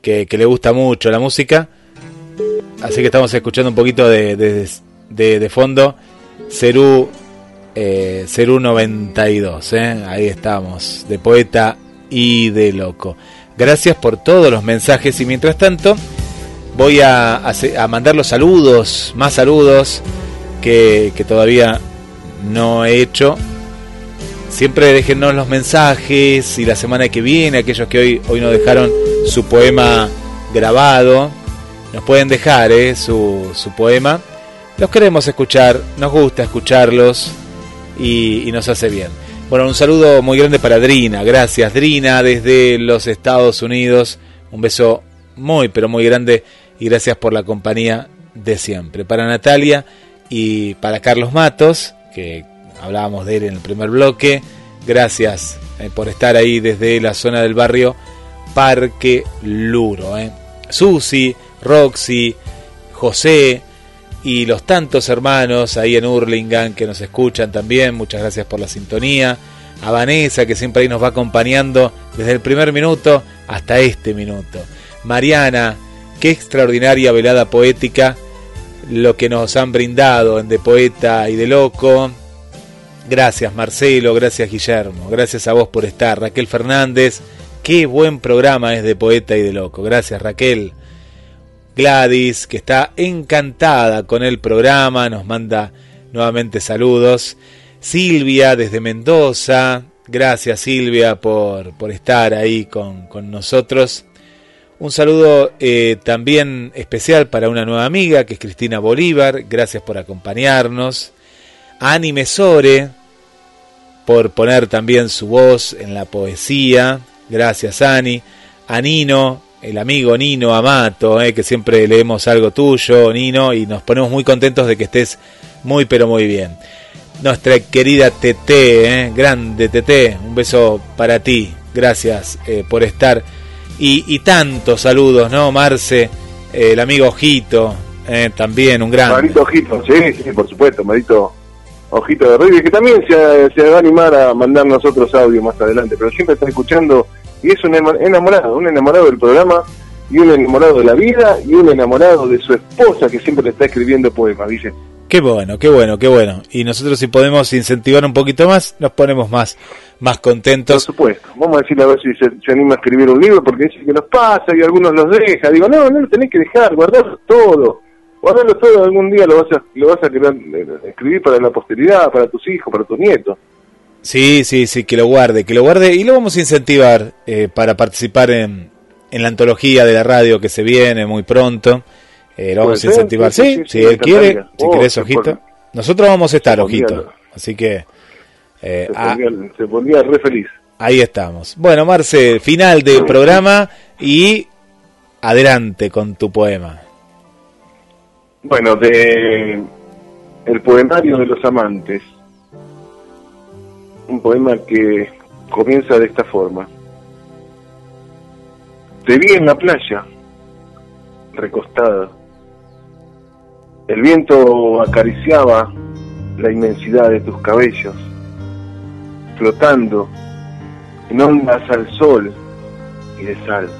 que, que le gusta mucho la música. Así que estamos escuchando un poquito de, de, de- de fondo Cerú, eh, Cerú 92, ¿eh? ahí estamos, de poeta y de loco. Gracias por todos los mensajes y mientras tanto voy a, mandar los saludos, más saludos que, todavía no he hecho. Siempre déjennos los mensajes y la semana que viene, aquellos que hoy, hoy nos dejaron su poema grabado, nos pueden dejar eh, su poema. Los queremos escuchar, nos gusta escucharlos y, nos hace bien. Bueno, un saludo muy grande para Drina, gracias Drina desde los Estados Unidos, un beso muy pero muy grande y gracias por la compañía de siempre. Para Natalia y para Carlos Matos, que hablábamos de él en el primer bloque, gracias eh, por estar ahí desde la zona del barrio Parque Luro. Eh. Susi, Roxy, José, y los tantos hermanos ahí en Hurlingham que nos escuchan también, muchas gracias por la sintonía. A Vanessa que siempre ahí nos va acompañando desde el primer minuto hasta este minuto. Mariana, qué extraordinaria velada poética lo que nos han brindado en De Poeta y de Loco. Gracias Marcelo, gracias Guillermo, gracias a vos por estar. Raquel Fernández, qué buen programa es de Poeta y de Loco. Gracias Raquel. Gladys, que está encantada con el programa, nos manda nuevamente saludos. Silvia desde Mendoza, gracias Silvia por, por estar ahí con, con nosotros. Un saludo eh, también especial para una nueva amiga que es Cristina Bolívar, gracias por acompañarnos. Ani Mesore, por poner también su voz en la poesía, gracias Ani. A Nino, el amigo Nino Amato, eh, que siempre leemos algo tuyo, Nino, y nos ponemos muy contentos de que estés muy pero muy bien. Nuestra querida Tete, eh, grande Tete, un beso para ti, gracias eh, por estar. Y, y tantos saludos, ¿no, Marce? Eh, el amigo Ojito, eh, también un gran... Marito Ojito, sí, sí, por supuesto, Marito Ojito de Reyes, que también se, se va a animar a mandarnos otros audios más adelante, pero siempre está escuchando y es un enamorado, un enamorado del programa y un enamorado de la vida y un enamorado de su esposa que siempre le está escribiendo poemas, dice. Qué bueno, qué bueno, qué bueno. Y nosotros si podemos incentivar un poquito más, nos ponemos más, más Por contentos. supuesto, vamos a decirle a ver si se, se anima a escribir un libro, porque dice que los pasa y algunos los deja. Digo, no, no lo tenés que dejar, guardarlo todo. Guardarlo todo, algún día lo vas a, lo vas a eh, escribir para la posteridad, para tus hijos, para tus nietos. Sí, sí, sí, que lo guarde, que lo guarde. Y lo vamos a incentivar eh, para participar en, en la antología de la radio que se viene muy pronto. Eh, lo vamos a ser, incentivar. sí, Sí, sí, sí, si él quiere, si Oh, querés, sí, Ojito. Nosotros vamos a estar, Ojito. Así que Eh, Se ah, ponía re feliz. ahí estamos. Bueno, Marce, final del programa y adelante con tu poema. Bueno, de El poemario de los amantes. Un poema que comienza de esta forma. Te vi en la playa, recostada. El viento acariciaba la inmensidad de tus cabellos, flotando en ondas al sol y de sal.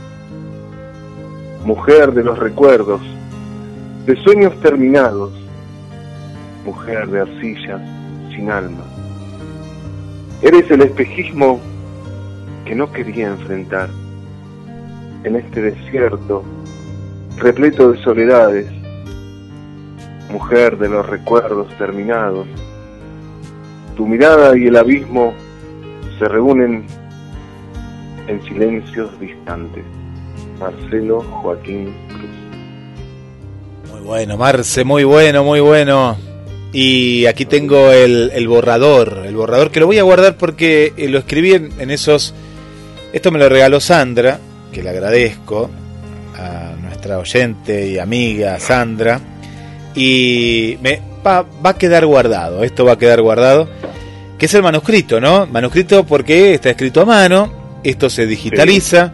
Mujer de los recuerdos, de sueños terminados, mujer de arcillas sin alma. Eres el espejismo que no quería enfrentar en este desierto repleto de soledades, mujer de los recuerdos terminados. Tu mirada y el abismo se reúnen en silencios distantes. Marcelo Joaquín Cruz. Muy bueno, Marce, muy bueno, muy bueno. Y aquí tengo el, el borrador, el borrador que lo voy a guardar porque eh, lo escribí en, en esos... Esto me lo regaló Sandra, que le agradezco a nuestra oyente y amiga Sandra. Y me va, va a quedar guardado, esto va a quedar guardado, que es el manuscrito, ¿no? Manuscrito porque está escrito a mano, esto se digitaliza,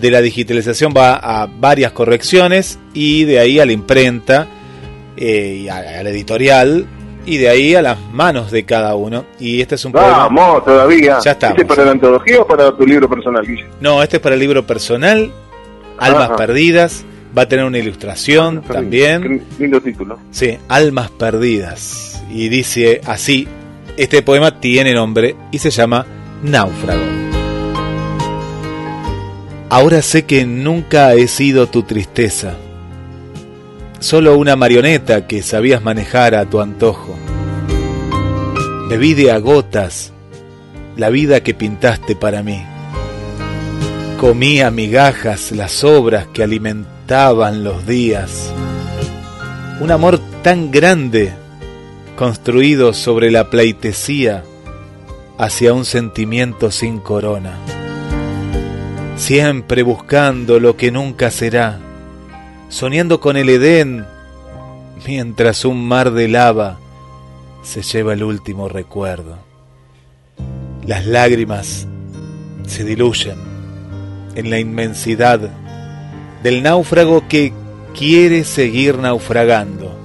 de la digitalización va a varias correcciones y de ahí a la imprenta eh, y a, a la editorial y de ahí a las manos de cada uno. Y este es un poema. Vamos, todavía. Ya estamos. ¿Este es para la antología o para tu libro personal, Guille? No, este es para el libro personal, Almas Ajá. Perdidas. Va a tener una ilustración también. Qué lindo título. Sí, Almas Perdidas. Y dice así, este poema tiene nombre y se llama Náufrago. Ahora sé que nunca he sido tu tristeza, solo una marioneta que sabías manejar a tu antojo. Bebí de a gotas la vida que pintaste para mí. Comí a migajas las obras que alimentaban los días. Un amor tan grande construido sobre la pleitesía hacia un sentimiento sin corona. Siempre buscando lo que nunca será, soñando con el Edén, mientras un mar de lava se lleva el último recuerdo. Las lágrimas se diluyen en la inmensidad del náufrago que quiere seguir naufragando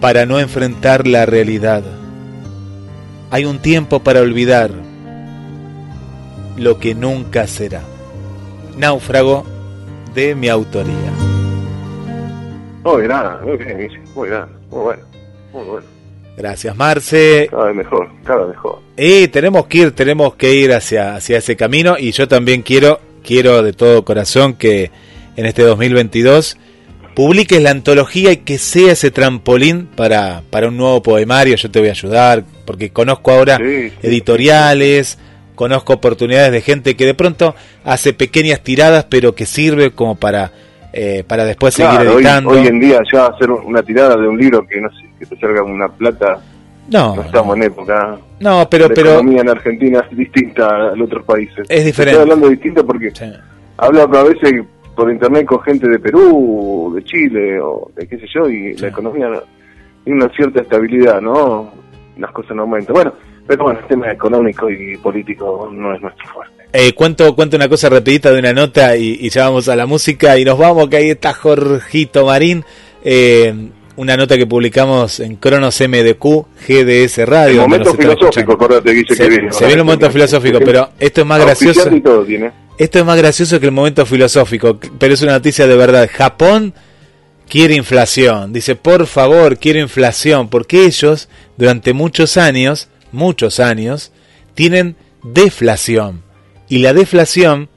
para no enfrentar la realidad. Hay un tiempo para olvidar lo que nunca será. Náufrago de mi autoría. Muy grande, muy bien. Muy grande, muy bueno. Muy bueno. Gracias, Marce. Cada vez mejor, cada vez mejor. Y tenemos que ir, tenemos que ir hacia, hacia ese camino y yo también quiero, quiero de todo corazón que en este 2022 publiques la antología y que sea ese trampolín para, para un nuevo poemario. Yo te voy a ayudar porque conozco ahora Sí, sí, editoriales, conozco oportunidades de gente que de pronto hace pequeñas tiradas pero que sirve como para, eh, para después seguir Claro, editando. hoy en día ya hacer una tirada de un libro que no sé, que te salga una plata, No, no estamos en época. No, pero, la pero economía en Argentina es distinta a los otros países. Es diferente. Estoy hablando distinto porque hablo a veces por internet con gente de Perú, de Chile o de qué sé yo, y la economía tiene una cierta estabilidad, ¿no? Las cosas no aumentan. Bueno, pero bueno, el tema económico y político no es nuestro fuerte. Eh, cuento, cuento una cosa rapidita de una nota y, y ya vamos a la música y nos vamos, que ahí está Jorgito Marín. Eh, una nota que publicamos en Cronos MDQ, GDS Radio. El momento filosófico, acordate, Guille, se, que viene. se viene un momento filosófico, pero esto es más gracioso. Todo tiene. Esto es más gracioso que el momento filosófico, pero es una noticia de verdad. Japón quiere inflación. Dice, por favor, quiere inflación, porque ellos durante muchos años, muchos años, tienen deflación. Y la deflación,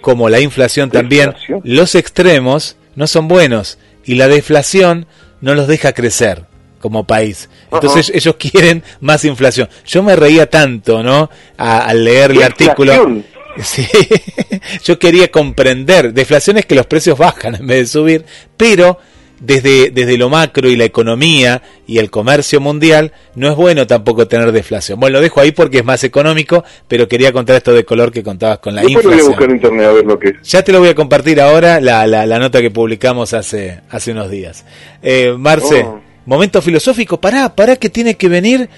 como la inflación también, los extremos no son buenos. Y la deflación no los deja crecer como país. Entonces ellos quieren más inflación. Yo me reía tanto, ¿no? A- al leer el artículo. Sí, yo quería comprender. Deflación es que los precios bajan en vez de subir, pero desde, desde lo macro y la economía y el comercio mundial, no es bueno tampoco tener deflación. Bueno, lo dejo ahí porque es más económico, pero quería contar esto de color que contabas con la Después lo voy a inflación. buscar en internet a ver lo que es. Ya te lo voy a compartir ahora, la, la, la nota que publicamos hace, hace unos días. Eh, Marce, Oh. momento filosófico, pará, pará que tiene que venir.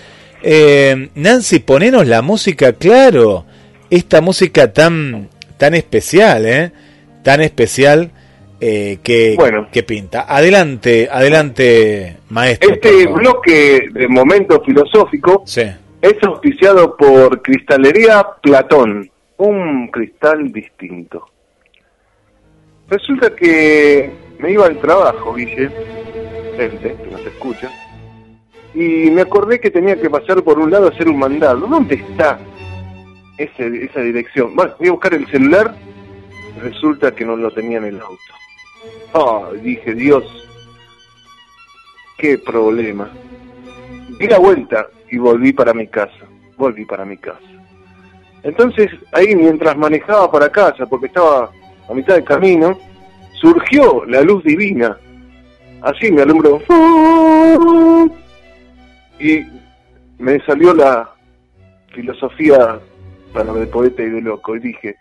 Eh, Nancy, ponenos la música, claro. Esta música tan, tan especial, ¿eh? Tan especial eh, que, que pinta. Adelante, adelante, maestro. Este bloque de momento filosófico Sí. es auspiciado por Cristalería Platón, un cristal distinto. Resulta que me iba al trabajo, Guille, gente que nos escucha, y me acordé que tenía que pasar por un lado a hacer un mandado. ¿Dónde está ese, esa dirección? Bueno, voy a buscar el celular, resulta que no lo tenía en el auto. Ah, dije, Dios, qué problema. Di la vuelta y volví para mi casa. Volví para mi casa. Entonces, ahí mientras manejaba para casa, porque estaba a mitad del camino, surgió la luz divina. Así me alumbró. Y me salió la filosofía para de poeta y de loco. Y dije,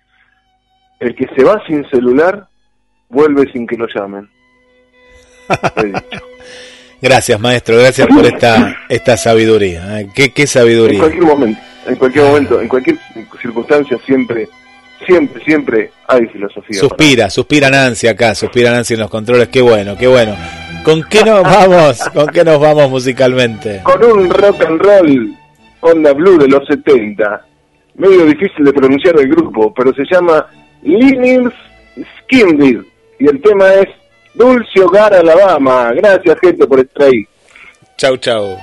el que se va sin celular, vuelve sin que lo llamen. Gracias, maestro, gracias por esta, esta sabiduría. ¿eh? ¿Qué, qué En sabiduría? cualquier momento, en cualquier momento, en cualquier circunstancia, siempre, siempre, siempre hay filosofía. Suspira, suspira Nancy acá, suspira Nancy en los controles, qué bueno, qué bueno. ¿Con qué nos vamos? ¿Con qué nos vamos musicalmente? Con un rock and roll onda blue de los 70. Medio difícil de pronunciar el grupo, pero se llama Linus Skimby. Y el tema es Dulce Hogar Alabama. Gracias, gente, por estar ahí. Chau, chau.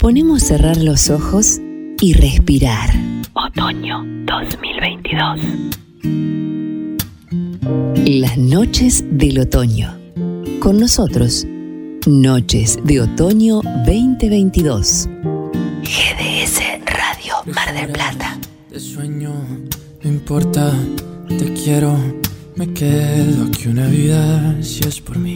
Proponemos cerrar los ojos y respirar. Otoño 2022. Las noches del otoño. Con nosotros, Noches de Otoño 2022. GDS Radio Mar del Plata. Te sueño, no importa, te quiero. Me quedo aquí una vida si es por mí.